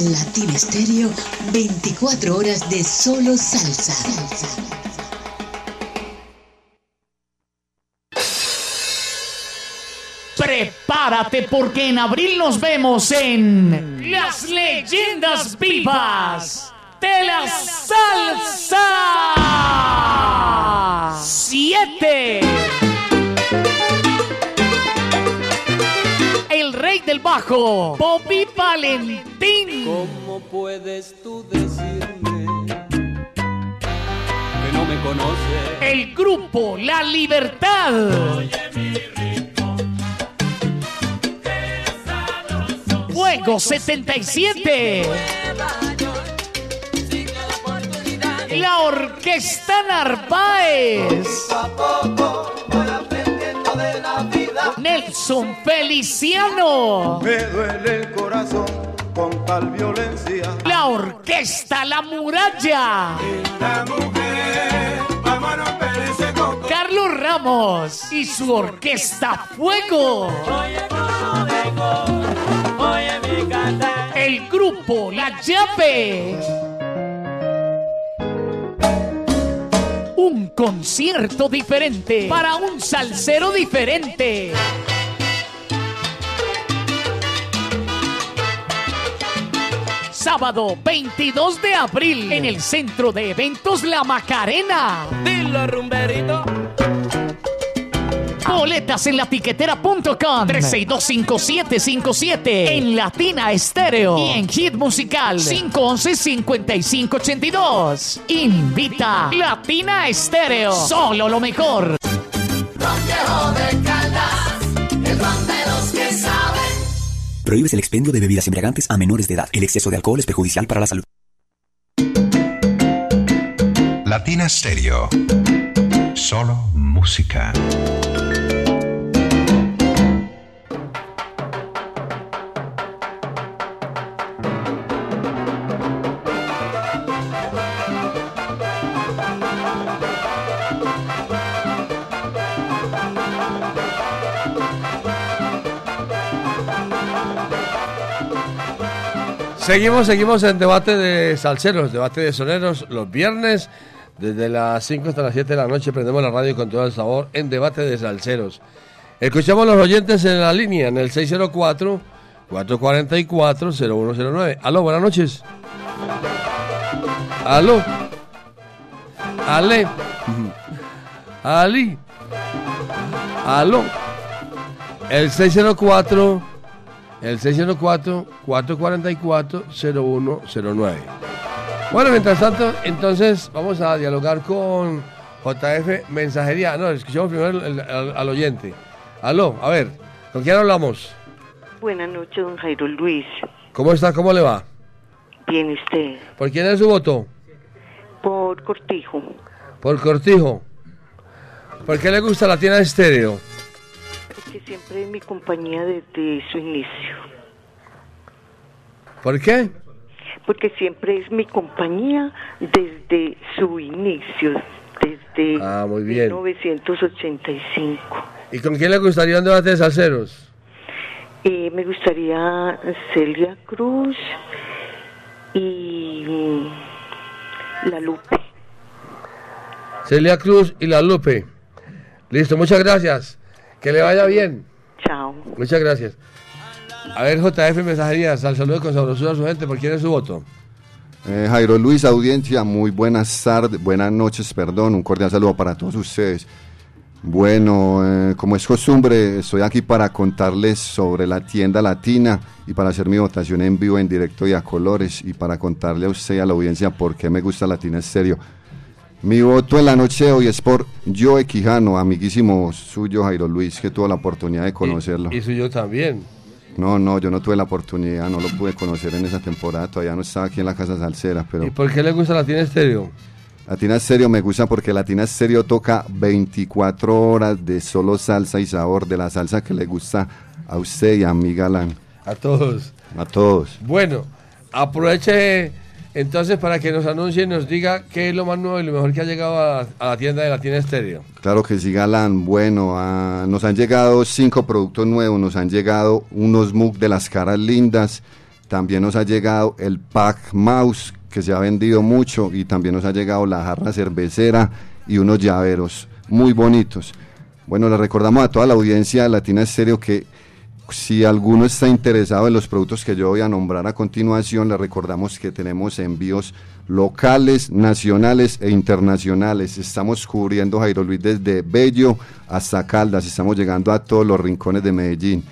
Latina Estéreo, 24 horas de solo salsa. Prepárate porque en abril nos vemos en Las Leyendas Vivas de la Salsa 7. Rey del bajo, Bobby Valentín. ¿Cómo puedes tú decirme que no me conoces? El grupo La Libertad. Fuego 77. La Orquesta Narváez. Nelson Feliciano. Me duele el corazón con tal violencia. La Orquesta La Muralla. La mujer, vamos a romper ese coco. Carlos Ramos y su Orquesta Fuego. El grupo La Llave. Un concierto diferente para un salsero diferente. Sábado 22 de abril en el Centro de Eventos La Macarena. Dilo, rumberito. Boletas en latiquetera.com 3625757 en Latina Estéreo y en Hit Musical 511-5582. Invita Latina Estéreo. Solo lo mejor. Prohíbes el expendio de bebidas embriagantes a menores de edad. El exceso de alcohol es perjudicial para la salud. Latina Stereo. Solo música. Seguimos, seguimos en debate de salseros, debate de soneros, los viernes, desde las 5 hasta las 7 de la noche prendemos la radio con todo el sabor en debate de salseros. Escuchamos a los oyentes en la línea, en el 604-444-0109. Aló, buenas noches. Aló. Ale. Ali. Aló. El 604 el 604-444-0109. Bueno, mientras tanto, entonces vamos a dialogar con JF Mensajería. No, escuchamos primero el- al, al oyente. Aló, a ver, ¿con quién hablamos? Buenas noches, don Jairo Luis. ¿Cómo está? ¿Cómo le va? Bien, usted. ¿Por quién es su voto? Por Cortijo. Por Cortijo. ¿Por qué le gusta la tienda estéreo? Que siempre es mi compañía desde su inicio. ¿Por qué? porque siempre es mi compañía desde su inicio, desde Ah, muy bien. 1985. ¿Y con quién le gustaría un debate de salseros? Eh, me gustaría Celia Cruz y La Lupe. Celia Cruz y La Lupe. Listo, muchas gracias. Que le vaya bien. Chao. Muchas gracias. A ver, JF Mensajerías, al saludo con sabrosura a su gente, ¿por quién es su voto? Eh, Jairo Luis, audiencia, muy buenas tardes, buenas noches, perdón, un cordial saludo para todos ustedes. Bueno, eh, como es costumbre, estoy aquí para contarles sobre la tienda latina y para hacer mi votación en vivo, en directo y a colores y para contarle a usted y a la audiencia por qué me gusta Latina Estéreo. Mi voto en la noche de hoy es por Joe Quijano, amiguísimo suyo Jairo Luis, que tuvo la oportunidad de conocerlo. Y suyo también. No, no, yo no tuve la oportunidad, no lo pude conocer en esa temporada, todavía no estaba aquí en la Casa Salsera, pero... ¿Y por qué le gusta Latina Estéreo? Latina Stereo me gusta porque Latina Stereo toca 24 horas de solo salsa y sabor, de la salsa que le gusta a usted y a mi galán. A todos. A todos. Bueno, aproveche entonces para que nos anuncie y nos diga qué es lo más nuevo y lo mejor que ha llegado a, la tienda de Latina Estéreo. Claro que sí, Galán. Bueno, ah, nos han llegado cinco productos nuevos, nos han llegado unos mug de las caras lindas, también nos ha llegado el Pack Mouse, que se ha vendido mucho, y también nos ha llegado la jarra cervecera y unos llaveros muy bonitos. Bueno, le recordamos a toda la audiencia de Latina Estéreo que si alguno está interesado en los productos que yo voy a nombrar a continuación, le recordamos que tenemos envíos locales, nacionales e internacionales. Estamos cubriendo Jairo Luis desde Bello hasta Caldas, estamos llegando a todos los rincones de Medellín.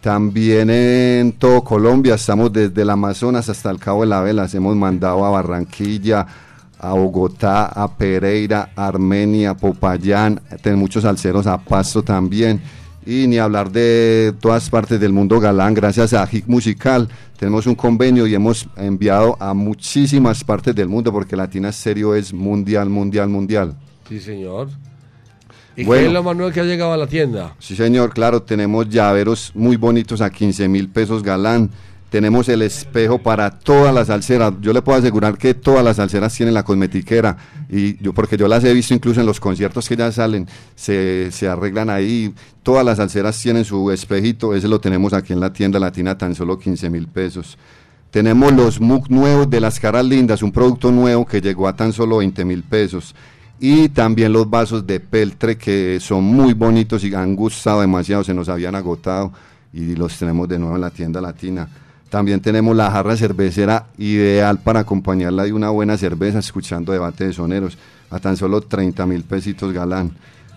También en todo Colombia, estamos desde el Amazonas hasta el Cabo de la Vela, hemos mandado a Barranquilla, a Bogotá, a Pereira, Armenia, Popayán, tenemos muchos alceros a Pasto también. Y ni hablar de todas partes del mundo galán, gracias a HIC Musical, tenemos un convenio y hemos enviado a muchísimas partes del mundo porque Latina Serio es mundial, mundial, mundial. Sí, señor. ¿Y Bueno. qué es lo más nuevo que ha llegado a la tienda? Sí, señor, claro, tenemos llaveros muy bonitos a 15 mil pesos galán. Tenemos el espejo para todas las salseras. Yo le puedo asegurar que todas las salseras tienen la cosmetiquera. Y yo, porque yo las he visto incluso en los conciertos que ya salen, se, se arreglan ahí. Todas las salseras tienen su espejito. Ese lo tenemos aquí en la tienda latina, tan solo 15 mil pesos. Tenemos los MUC nuevos de las caras lindas, un producto nuevo que llegó a tan solo 20 mil pesos. Y también los vasos de peltre que son muy bonitos y han gustado demasiado, se nos habían agotado y los tenemos de nuevo en la tienda latina. También tenemos la jarra cervecera ideal para acompañarla de una buena cerveza escuchando debate de soneros a tan solo 30 mil pesitos galán.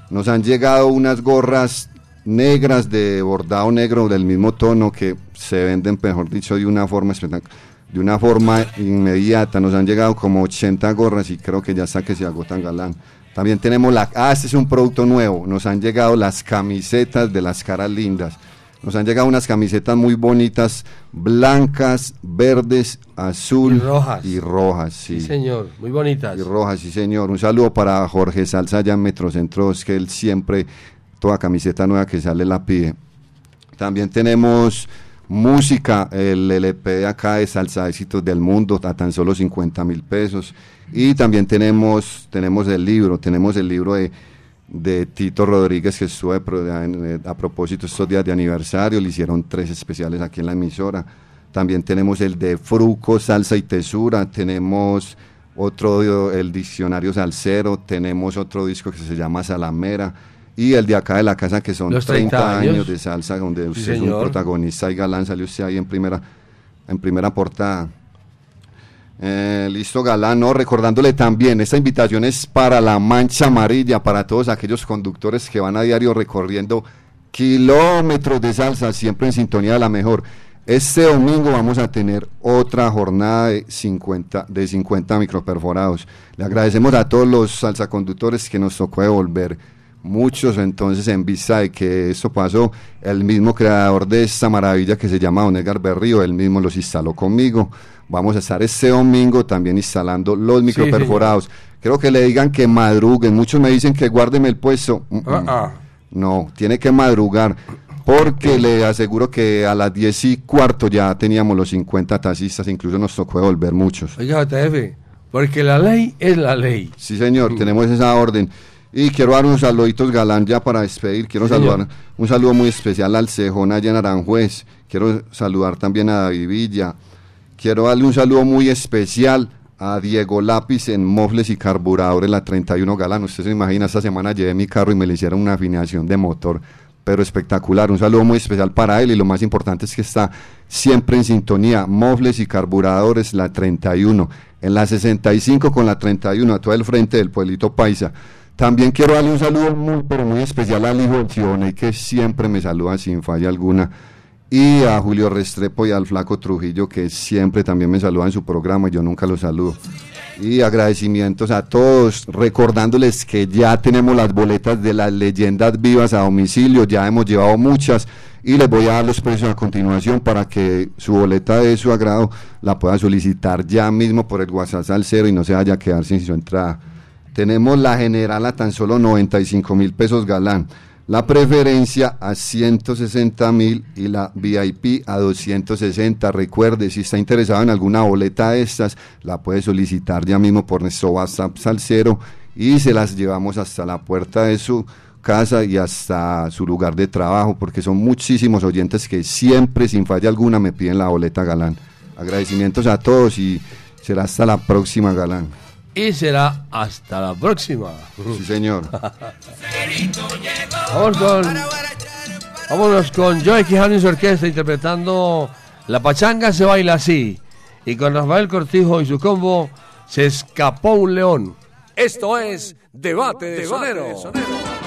Nos han llegado unas gorras negras de bordado negro del mismo tono que se venden, mejor dicho, de una forma de una forma inmediata. Nos han llegado como 80 gorras y creo que ya está que se agotan galán. También tenemos la... Ah, este es un producto nuevo. Nos han llegado las camisetas de las caras lindas. Nos han llegado unas camisetas muy bonitas, blancas, verdes, azul Y rojas. Y rojas, sí. Sí, señor. Muy bonitas. Y rojas, sí, señor. Un saludo para Jorge Salsa allá en Metrocentros, que él siempre, toda camiseta nueva que sale la pide. También tenemos música, el LP de acá de Salsa Éxitos del Mundo, a tan solo 50 mil pesos. Y también tenemos, tenemos el libro, tenemos el libro de, de Tito Rodríguez que estuve pro- a, propósito estos días de aniversario, le hicieron tres especiales aquí en la emisora. También tenemos el de Fruco, Salsa y Tesura, tenemos otro, el diccionario salsero, tenemos otro disco que se llama Salamera y el de acá de la casa que son Los 30, 30 años. años de salsa donde Sí, usted es un protagonista y galán, salió usted ahí en primera, en primera portada. Eh, listo, Galán, no, recordándole también, esta invitación es para la mancha amarilla, para todos aquellos conductores que van a diario recorriendo kilómetros de salsa, siempre en sintonía de la mejor. Este domingo vamos a tener otra jornada de 50, de 50 microperforados. Le agradecemos a todos los salsaconductores que nos tocó devolver muchos entonces en vista de que esto pasó, el mismo creador de esta maravilla que se llama Don Edgar Berrío, él mismo los instaló conmigo. Vamos a estar este domingo también instalando los Sí, microperforados. Creo que le digan que madruguen, muchos me dicen que guárdeme el puesto. Ah, ah. No, tiene que madrugar. porque le aseguro que a las 10 y cuarto ya teníamos los 50 taxistas, incluso nos tocó devolver muchos. Oiga, JF, porque la ley es la ley. Sí, señor, tenemos esa orden. Y quiero dar unos saluditos galán ya para despedir. Quiero Sí, señor. saludar un saludo muy especial al Cejón allá en Aranjuez. Quiero saludar también a David Villa. Quiero darle un saludo muy especial a Diego Lápiz en Mofles y Carburadores, la 31 Galán. Usted se imagina, esta semana llevé mi carro y me le hicieron una afinación de motor, pero espectacular. Un saludo muy especial para él y lo más importante es que está siempre en sintonía. Mofles y Carburadores, la 31. En la 65 con la 31, a todo el frente del pueblito Paisa. También quiero darle un saludo muy, pero muy especial al hijo del Sioney, que siempre me saluda sin falla alguna. Y a Julio Restrepo y al Flaco Trujillo, que siempre también me saludan en su programa y yo nunca los saludo. Y agradecimientos a todos, recordándoles que ya tenemos las boletas de las leyendas vivas a domicilio, ya hemos llevado muchas y les voy a dar los precios a continuación para que su boleta de su agrado la pueda solicitar ya mismo por el WhatsApp al cero y no se vaya a quedar sin su entrada. Tenemos la general a tan solo 95 mil pesos galán, la preferencia a 160 mil y la VIP a 260. Recuerde, si está interesado en alguna boleta de estas, la puede solicitar ya mismo por nuestro WhatsApp Salcero y se las llevamos hasta la puerta de su casa y hasta su lugar de trabajo, porque son muchísimos oyentes que siempre, sin falla alguna, me piden la boleta galán. Agradecimientos a todos y será hasta la próxima galán. Y será hasta la próxima. Sí, señor. Vamos con, vámonos con Joey Quijano y su orquesta interpretando La Pachanga se baila así. Y con Rafael Cortijo y su combo se escapó un león. Esto es Debate de Sonero. Hay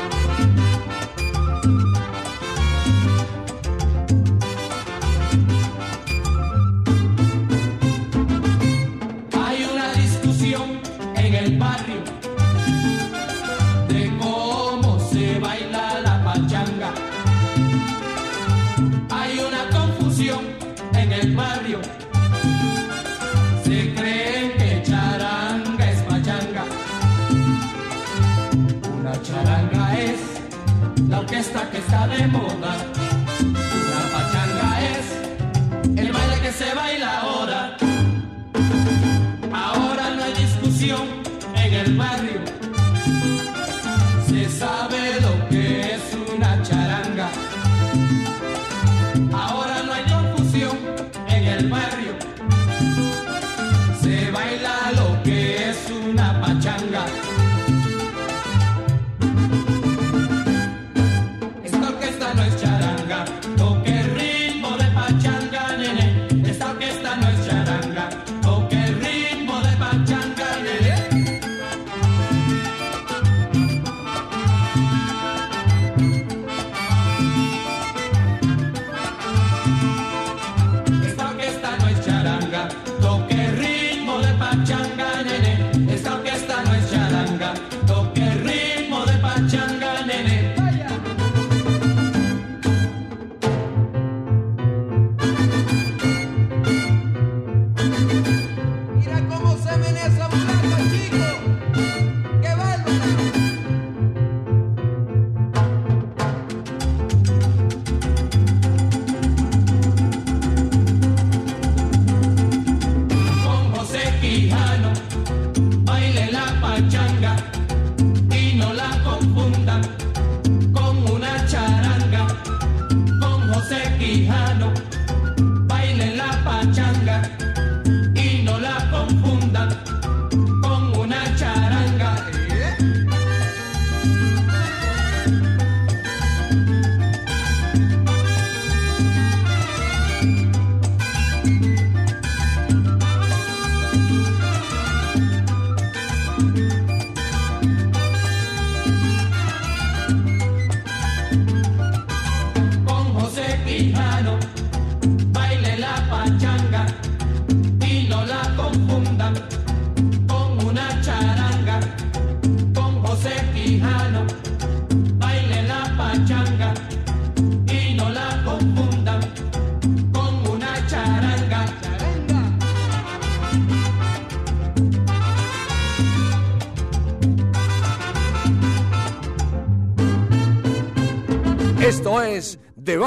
está de moda. Una pachanga es el baile que se baila ahora. Ahora no hay discusión en el barrio.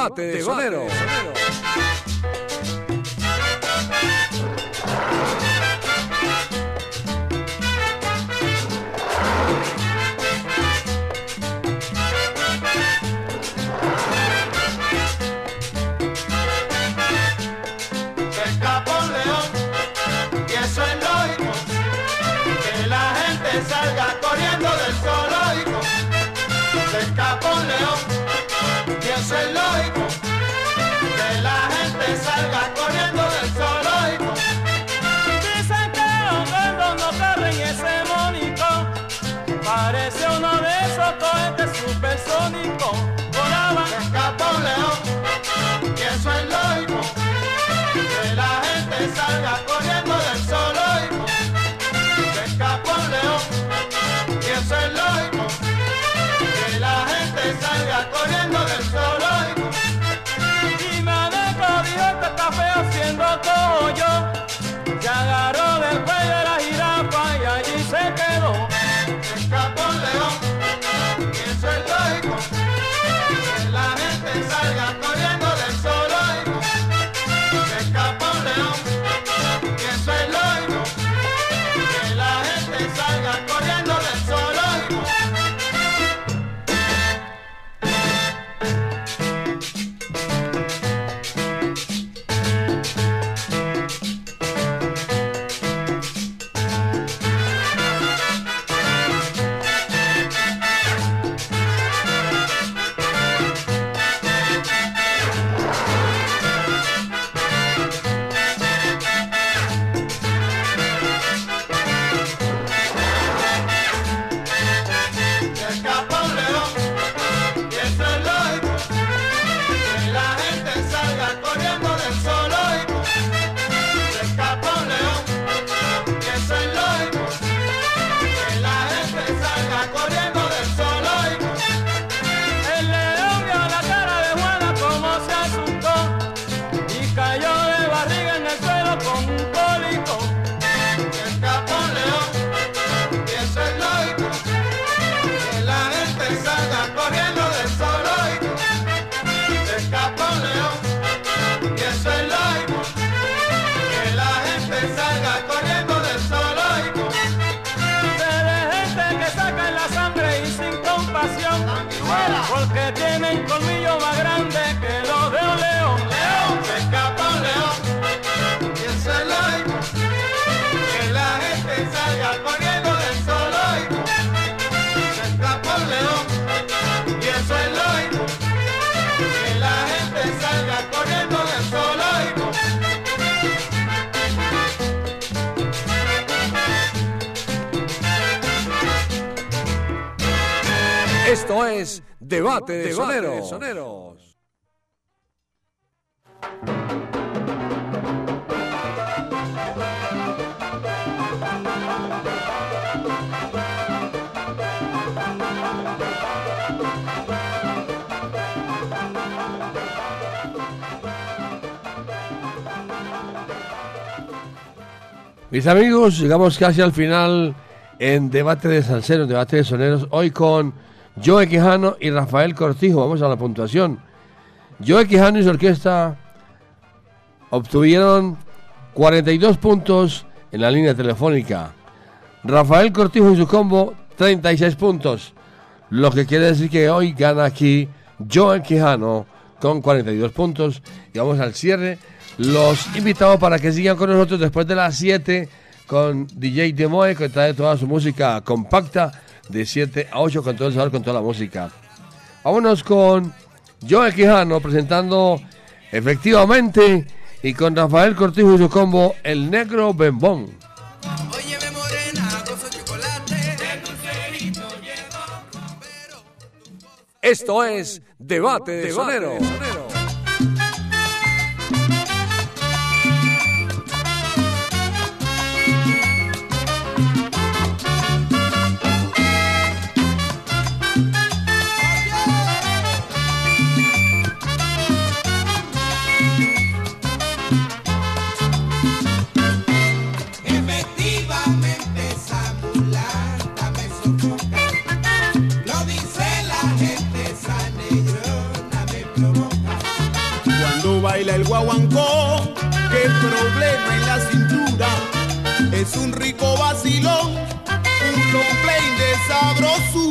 Debate, Debate. sonero. Es Debate de, Debate soneros. Mis amigos, llegamos casi al final en Debate de Salceros, Debate de Soneros, hoy con Joe Quijano y Rafael Cortijo. Vamos a la puntuación. Joe Quijano y su orquesta obtuvieron 42 puntos en la línea telefónica. Rafael Cortijo y su combo 36 puntos. Lo que quiere decir que hoy gana aquí Joe Quijano con 42 puntos. Y vamos al cierre. Los invitamos para que sigan con nosotros después de las 7 con DJ Demoe que trae toda su música compacta de 7 a 8 con todo el sabor, con toda la música. Vámonos con Joe Quijano presentando efectivamente y con Rafael Cortijo y su combo El Negro Bembón. Esto es Debate de Sonero. el guaguancó, qué problema en la cintura, es un rico vacilón, un complaint de sabrosura.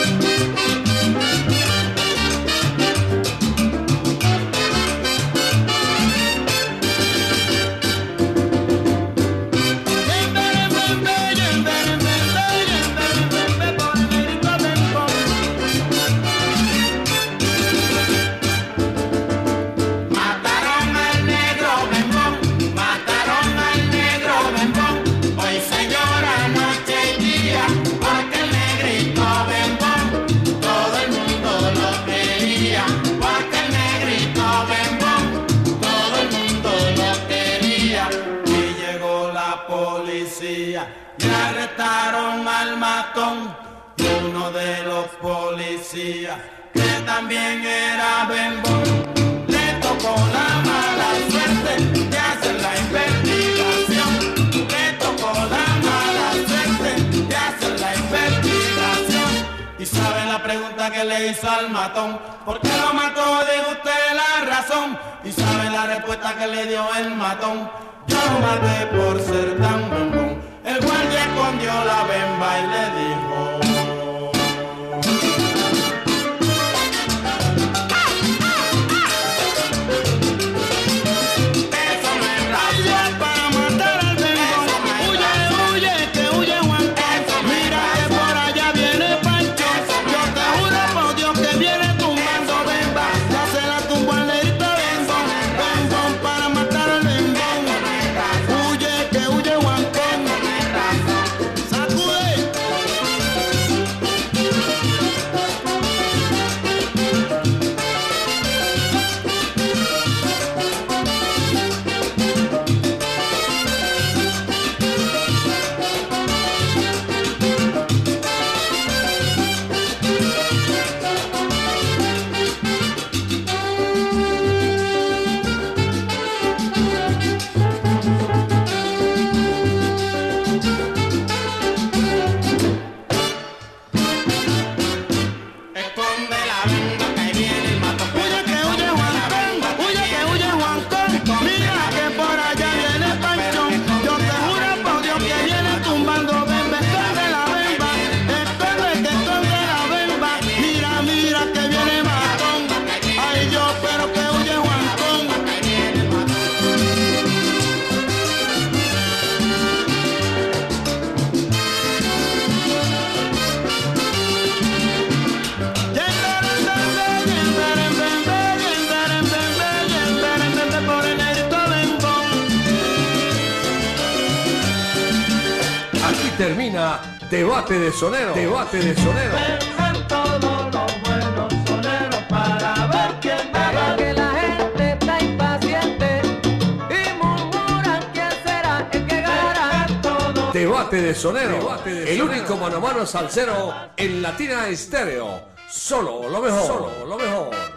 también era bembón. Le tocó la mala suerte de hacer la investigación. Le tocó la mala suerte de hacer la investigación. Y saben la pregunta que le hizo al matón. ¿Por qué lo mató? Dijo usted la razón. Y saben la respuesta que le dio el matón. Yo lo maté por ser tan bembón. El guardia escondió la bemba y le dijo. Debate de sonero. Debate de sonero. Está el. Debate de sonero. De el único mano a mano salsero en Latina Estéreo. Solo lo mejor. Solo lo mejor.